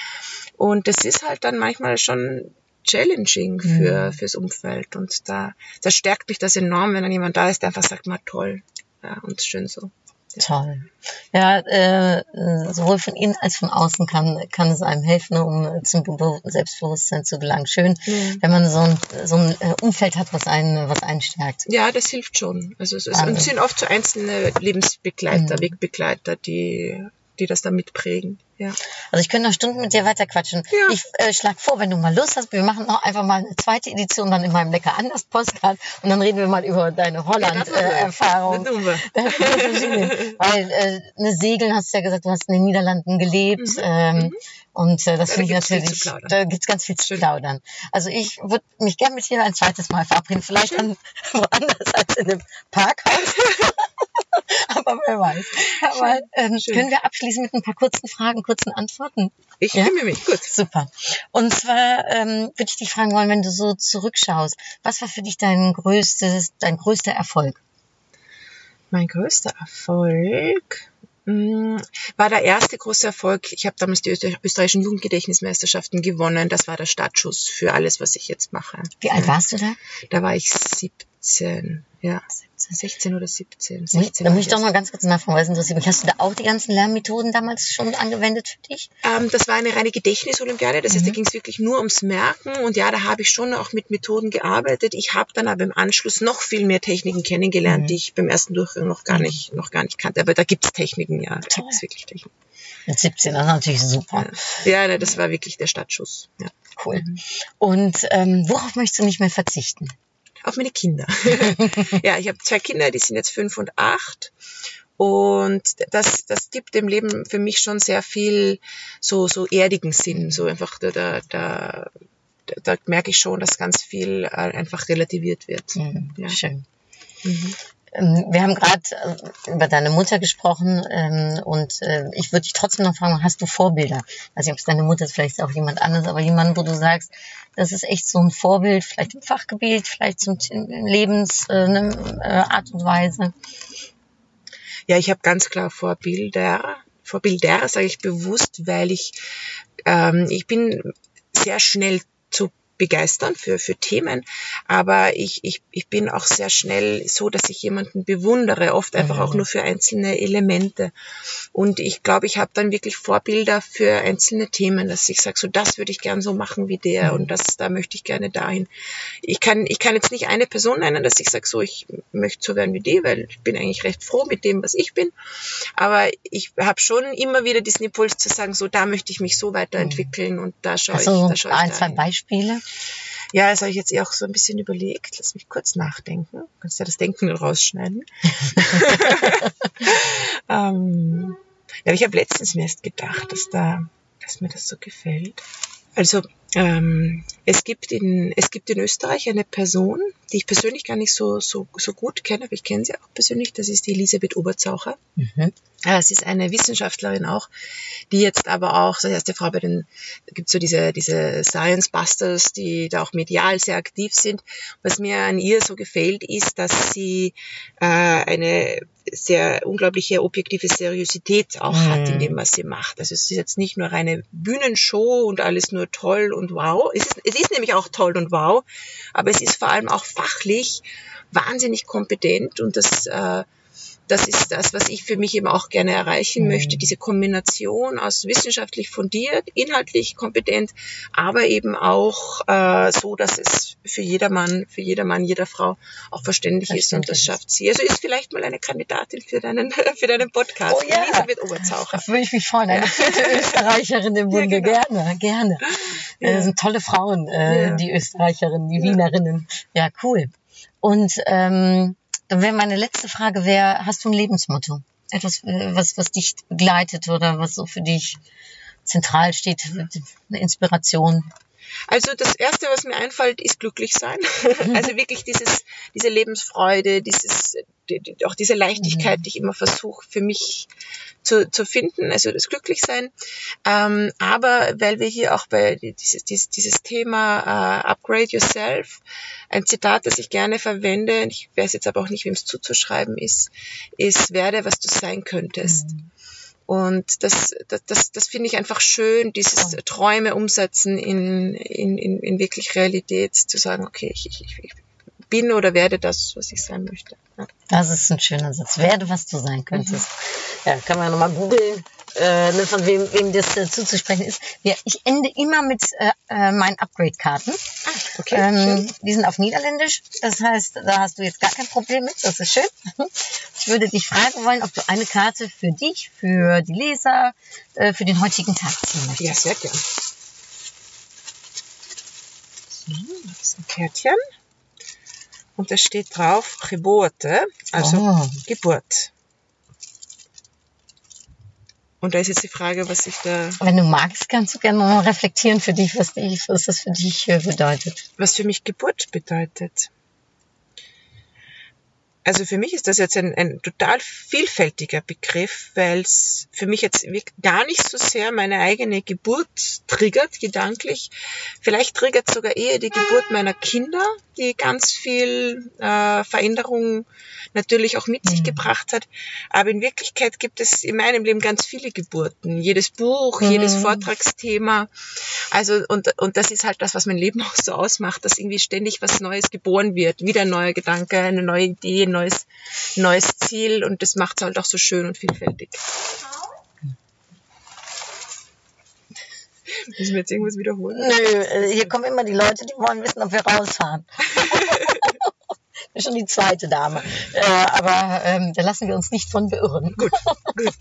Speaker 2: Und das ist halt dann manchmal schon challenging für,
Speaker 1: Mhm.
Speaker 2: fürs Umfeld. Und da, da stärkt mich das enorm, wenn dann jemand da ist, der einfach sagt, mal toll. Ja, und schön so.
Speaker 1: Toll. Ja, äh, sowohl von innen als von außen kann, kann es einem helfen, um zum Be Selbstbewusstsein zu gelangen. Schön,
Speaker 2: Mhm.
Speaker 1: wenn man so ein, so ein äh, Umfeld hat, was einen, was einen stärkt.
Speaker 2: Ja, das hilft schon. Also es, ist, und es sind oft so einzelne Lebensbegleiter,
Speaker 1: Mhm.
Speaker 2: Wegbegleiter, die, die das da mitprägen. Ja.
Speaker 1: Also ich könnte noch Stunden mit dir weiter quatschen.
Speaker 2: Ja.
Speaker 1: Ich äh, schlag vor, wenn du mal Lust hast, wir machen auch einfach mal eine zweite Edition dann in meinem Lecker anders Postcard und dann reden wir mal über deine. Holland-Erfahrung.
Speaker 2: Tun wir. *laughs*
Speaker 1: Weil äh, eine Segeln hast du ja gesagt, du hast in den Niederlanden gelebt.
Speaker 2: Mhm.
Speaker 1: Ähm, und äh, das
Speaker 2: Da
Speaker 1: finde ich natürlich, da gibt's ganz viel zu plaudern. Also ich würde mich gerne mit dir ein zweites Mal verabreden. Vielleicht dann *laughs* woanders als in einem Parkhaus. *laughs* Aber wer weiß. Aber ähm, können wir abschließen mit ein paar kurzen Fragen, kurzen Antworten?
Speaker 2: Ich
Speaker 1: Ja?
Speaker 2: mich. Gut.
Speaker 1: Super. Und zwar ähm, würde ich dich fragen wollen, wenn du so zurückschaust, was war für dich dein größtes, dein größter Erfolg?
Speaker 2: Mein größter Erfolg mh, war der erste große Erfolg. Ich habe damals die Öster- österreichischen Jugendgedächtnismeisterschaften gewonnen. Das war der Startschuss für alles, was ich jetzt mache.
Speaker 1: Wie alt warst du da?
Speaker 2: Da war ich 17. Ja, 16 oder 17.
Speaker 1: Muss-
Speaker 2: 16
Speaker 1: Da muss ich doch mal ganz kurz nachfragen, weil es interessiert mich. Hast du da auch die ganzen Lernmethoden damals schon angewendet für dich?
Speaker 2: Ähm, das war eine reine Gedächtnisolympiade, das heißt, da
Speaker 1: Mhm.
Speaker 2: ging es wirklich nur ums Merken und ja, da habe ich schon auch mit Methoden gearbeitet. Ich habe dann aber im Anschluss noch viel mehr Techniken kennengelernt,
Speaker 1: Mhm.
Speaker 2: die ich beim ersten Durchgang noch gar nicht, noch gar nicht kannte. Aber da gibt's Techniken, ja, da
Speaker 1: Toll.
Speaker 2: gibt's wirklich Techniken.
Speaker 1: Mit 17, das ist natürlich super.
Speaker 2: Ja, ne, das war wirklich der Startschuss. Ja.
Speaker 1: Cool. Und ähm, worauf möchtest du nicht mehr verzichten?
Speaker 2: Auf meine Kinder. *laughs* ja, ich habe zwei Kinder, die sind jetzt fünf und acht. Und das, das gibt dem Leben für mich schon sehr viel so, so erdigen Sinn. So einfach, da, da, da, da merke ich schon, dass ganz viel äh, einfach relativiert wird.
Speaker 1: Mhm,
Speaker 2: Ja.
Speaker 1: Schön.
Speaker 2: Mhm.
Speaker 1: Ähm, Wir haben gerade äh, über deine Mutter gesprochen ähm, und äh, ich würde dich trotzdem noch fragen, hast du Vorbilder? Also ob es deine Mutter ist, vielleicht auch jemand anderes, aber jemand, wo du sagst, das ist echt so ein Vorbild, vielleicht im Fachgebiet, vielleicht zum Lebensart äh, ne, und Weise.
Speaker 2: Ja, ich habe ganz klar Vorbilder. Vorbilder sage ich bewusst, weil ich, ähm, ich bin sehr schnell zu begeistern für, für Themen. Aber ich, ich, ich bin auch sehr schnell so, dass ich jemanden bewundere, oft einfach auch nur für einzelne Elemente. Und ich glaube, ich habe dann wirklich Vorbilder für einzelne Themen, dass ich sage, so das würde ich gern so machen wie der und das, da möchte ich gerne dahin. Ich kann, ich kann jetzt nicht eine Person nennen, dass ich sage, so ich möchte so werden wie die, weil ich bin eigentlich recht froh mit dem, was ich bin. Aber ich habe schon immer wieder diesen Impuls zu sagen, so da möchte ich mich so weiterentwickeln und da schaue ich,
Speaker 1: Also
Speaker 2: da schaue ich
Speaker 1: ein, zwei
Speaker 2: dahin.
Speaker 1: Beispiele.
Speaker 2: Ja, das habe ich jetzt eh auch so ein bisschen überlegt. Lass mich kurz nachdenken. Du kannst ja das Denken rausschneiden. *laughs* *laughs* ähm, ja, ich habe letztens mir erst gedacht, dass da, dass mir das so gefällt. Also ähm, es gibt in es gibt in Österreich eine Person, die ich persönlich gar nicht so so so gut kenne, aber ich kenne sie auch persönlich. Das ist die Elisabeth Oberzaucher.
Speaker 1: Mhm.
Speaker 2: Ja, Es ist eine Wissenschaftlerin auch, die jetzt aber auch, so erste Frau bei den, da gibt's so diese, diese Science Busters, die da auch medial sehr aktiv sind. Was mir an ihr so gefällt, ist, dass sie äh, eine sehr unglaubliche objektive Seriosität auch hat in dem, was sie macht. Also es ist jetzt nicht nur reine Bühnenshow und alles nur toll und wow. Es ist, es ist nämlich auch toll und wow, aber es ist vor allem auch fachlich wahnsinnig kompetent und das äh, das ist das, was ich für mich eben auch gerne erreichen möchte, diese Kombination aus wissenschaftlich fundiert, inhaltlich kompetent, aber eben auch äh, so, dass es für jedermann, für jedermann, jeder Frau auch verständlich ist und das
Speaker 1: Verständlich
Speaker 2: schafft sie. Also ist vielleicht mal eine Kandidatin für deinen, *laughs* für deinen Podcast.
Speaker 1: Oh ja.
Speaker 2: Elisabeth Oberzaucher.
Speaker 1: Da würde ich mich freuen. Eine vierte Österreicherin im *laughs* Bunde.
Speaker 2: genau.
Speaker 1: Gerne, gerne.
Speaker 2: Ja.
Speaker 1: Das sind tolle Frauen, äh,
Speaker 2: Ja.
Speaker 1: die Österreicherinnen, die Wienerinnen. Ja, cool. Und ähm, dann wäre meine letzte Frage, wer hast du ein Lebensmotto? Etwas, äh, was, was dich begleitet oder was so für dich zentral steht, eine Inspiration.
Speaker 2: Also das erste, was mir einfällt, ist glücklich sein. *laughs* Also wirklich dieses, diese Lebensfreude, dieses, die, die, auch diese Leichtigkeit, die ich immer versuche für mich zu, zu finden, also das Glücklichsein. Ähm, aber weil wir hier auch bei dieses, dieses, dieses Thema äh, Upgrade Yourself, ein Zitat, das ich gerne verwende, ich weiß jetzt aber auch nicht, wem es zuzuschreiben ist, ist, werde, was du sein könntest. Und das, das, das, das finde ich einfach schön, dieses Träume umsetzen in, in, in, in wirklich Realität, zu sagen, okay, ich, ich, ich bin oder werde das, was ich sein möchte. Ja.
Speaker 1: Das ist ein schöner Satz. Werde, was du sein könntest. Ja, kann man nochmal googeln, äh, ne, von wem, wem das äh, zuzusprechen ist. Ja, ich ende immer mit äh, äh, meinen Upgrade-Karten.
Speaker 2: Ah, okay,
Speaker 1: Ähm, die sind auf Niederländisch. Das heißt, da hast du jetzt gar kein Problem mit. Das ist schön. *laughs* Ich würde dich fragen wollen, ob du eine Karte für dich, für die Leser, äh, für den heutigen Tag ziehen möchtest.
Speaker 2: Ja, sehr gern. So, das ist ein Kärtchen. Und da steht drauf Geboorte, also
Speaker 1: Oh.
Speaker 2: Geburt. Und da ist jetzt die Frage, was ich da,
Speaker 1: Wenn du magst, kannst du gerne mal reflektieren für dich, was, dich, was das für dich äh, bedeutet.
Speaker 2: was für mich Geburt bedeutet. Also für mich ist das jetzt ein, ein total vielfältiger Begriff, weil es für mich jetzt gar nicht so sehr meine eigene Geburt triggert, gedanklich. Vielleicht triggert sogar eher die Geburt meiner Kinder, die ganz viel äh, Veränderung natürlich auch mit sich gebracht hat. Aber in Wirklichkeit gibt es in meinem Leben ganz viele Geburten. Jedes Buch, jedes Vortragsthema. Also, und, und das ist halt das, was mein Leben *laughs* auch so ausmacht, dass irgendwie ständig was Neues geboren wird. Wieder ein neuer Gedanke, eine neue Idee, neues, neues Ziel. Und das macht es halt auch so schön und vielfältig. Müssen wir jetzt irgendwas wiederholen?
Speaker 1: Nö, äh, hier kommen immer die Leute, die wollen wissen, ob wir rausfahren. *laughs* Das ist schon die zweite Dame. Äh, aber ähm, da lassen wir uns nicht von beirren.
Speaker 2: Gut, gut.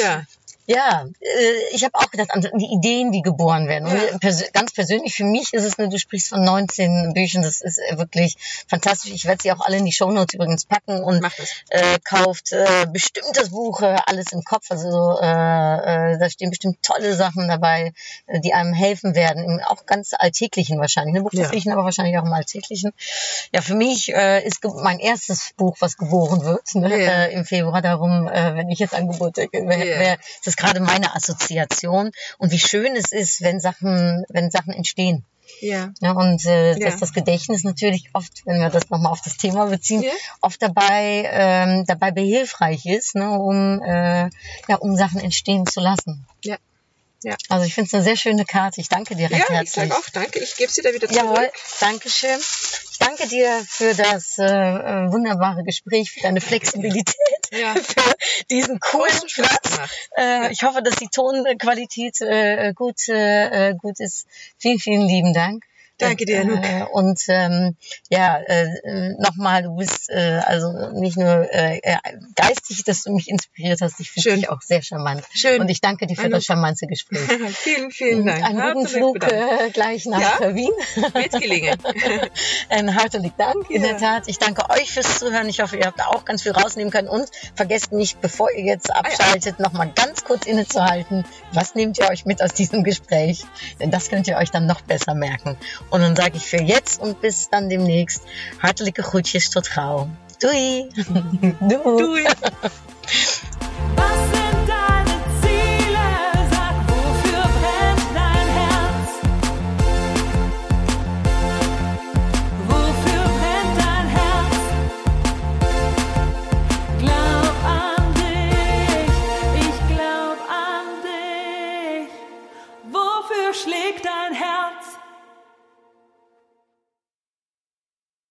Speaker 2: Ja,
Speaker 1: Ja, äh, ich habe auch gedacht an die Ideen, die geboren werden. Und
Speaker 2: Ja.
Speaker 1: ganz persönlich für mich ist es, ne, du sprichst von 19 Büchern, das ist äh, wirklich fantastisch. Ich werde sie auch alle in die Shownotes übrigens packen und äh, kauft äh, bestimmt das Buch äh, alles im Kopf. Also äh, äh, da stehen bestimmt tolle Sachen dabei, äh, die einem helfen werden, auch ganz alltäglichen wahrscheinlich, ne, beruflichen, aber wahrscheinlich auch im alltäglichen. Ja, für mich äh, ist mein erstes Buch, was geboren wird, ne,
Speaker 2: Ja.
Speaker 1: äh, im Februar. Darum, äh, wenn ich jetzt an Geburt denke,
Speaker 2: Ja.
Speaker 1: das ist gerade meine Assoziation und wie schön es ist, wenn Sachen, wenn Sachen entstehen.
Speaker 2: Ja.
Speaker 1: Ja, und äh,
Speaker 2: Ja.
Speaker 1: dass das Gedächtnis natürlich oft, wenn wir das nochmal auf das Thema beziehen,
Speaker 2: Ja.
Speaker 1: oft dabei ähm, dabei behilfreich ist, ne, um äh, ja, um Sachen entstehen zu lassen.
Speaker 2: Ja. Ja.
Speaker 1: Also ich finde es eine sehr schöne Karte. Ich danke dir recht
Speaker 2: Ja, ich
Speaker 1: herzlich.
Speaker 2: sage auch danke. Ich gebe sie da wieder zurück.
Speaker 1: Jawohl, danke schön. Ich danke dir für das äh, äh, wunderbare Gespräch, für deine Flexibilität,
Speaker 2: Ja. *laughs*
Speaker 1: für diesen coolen Platz. Äh, ich hoffe, dass die Tonqualität äh, gut, äh, gut ist. Vielen, vielen lieben Dank.
Speaker 2: Danke dir, Anouk.
Speaker 1: Äh, und ähm, ja, äh, nochmal, du bist äh, also nicht nur äh, geistig, dass du mich inspiriert hast. Ich finde dich auch sehr charmant.
Speaker 2: Schön.
Speaker 1: Und ich danke dir für
Speaker 2: Anouk.
Speaker 1: das charmante Gespräch. *laughs*
Speaker 2: vielen, vielen Dank.
Speaker 1: Einen guten Flug äh, gleich nach
Speaker 2: Ja.
Speaker 1: Wien.
Speaker 2: Wird gelingen. *laughs*
Speaker 1: Ein hartelijk Dank, in
Speaker 2: Ja.
Speaker 1: der Tat. Ich danke euch fürs Zuhören. Ich hoffe, ihr habt auch ganz viel rausnehmen können. Und vergesst nicht, bevor ihr jetzt abschaltet, nochmal ganz kurz innezuhalten. Was nehmt ihr euch mit aus diesem Gespräch? Denn das könnt ihr euch dann noch besser merken. Und dann sage ich für jetzt und bis dan demnächst hartelijke groetjes tot gauw. Doei! *laughs* *laughs* Doei!
Speaker 2: Doei. *laughs*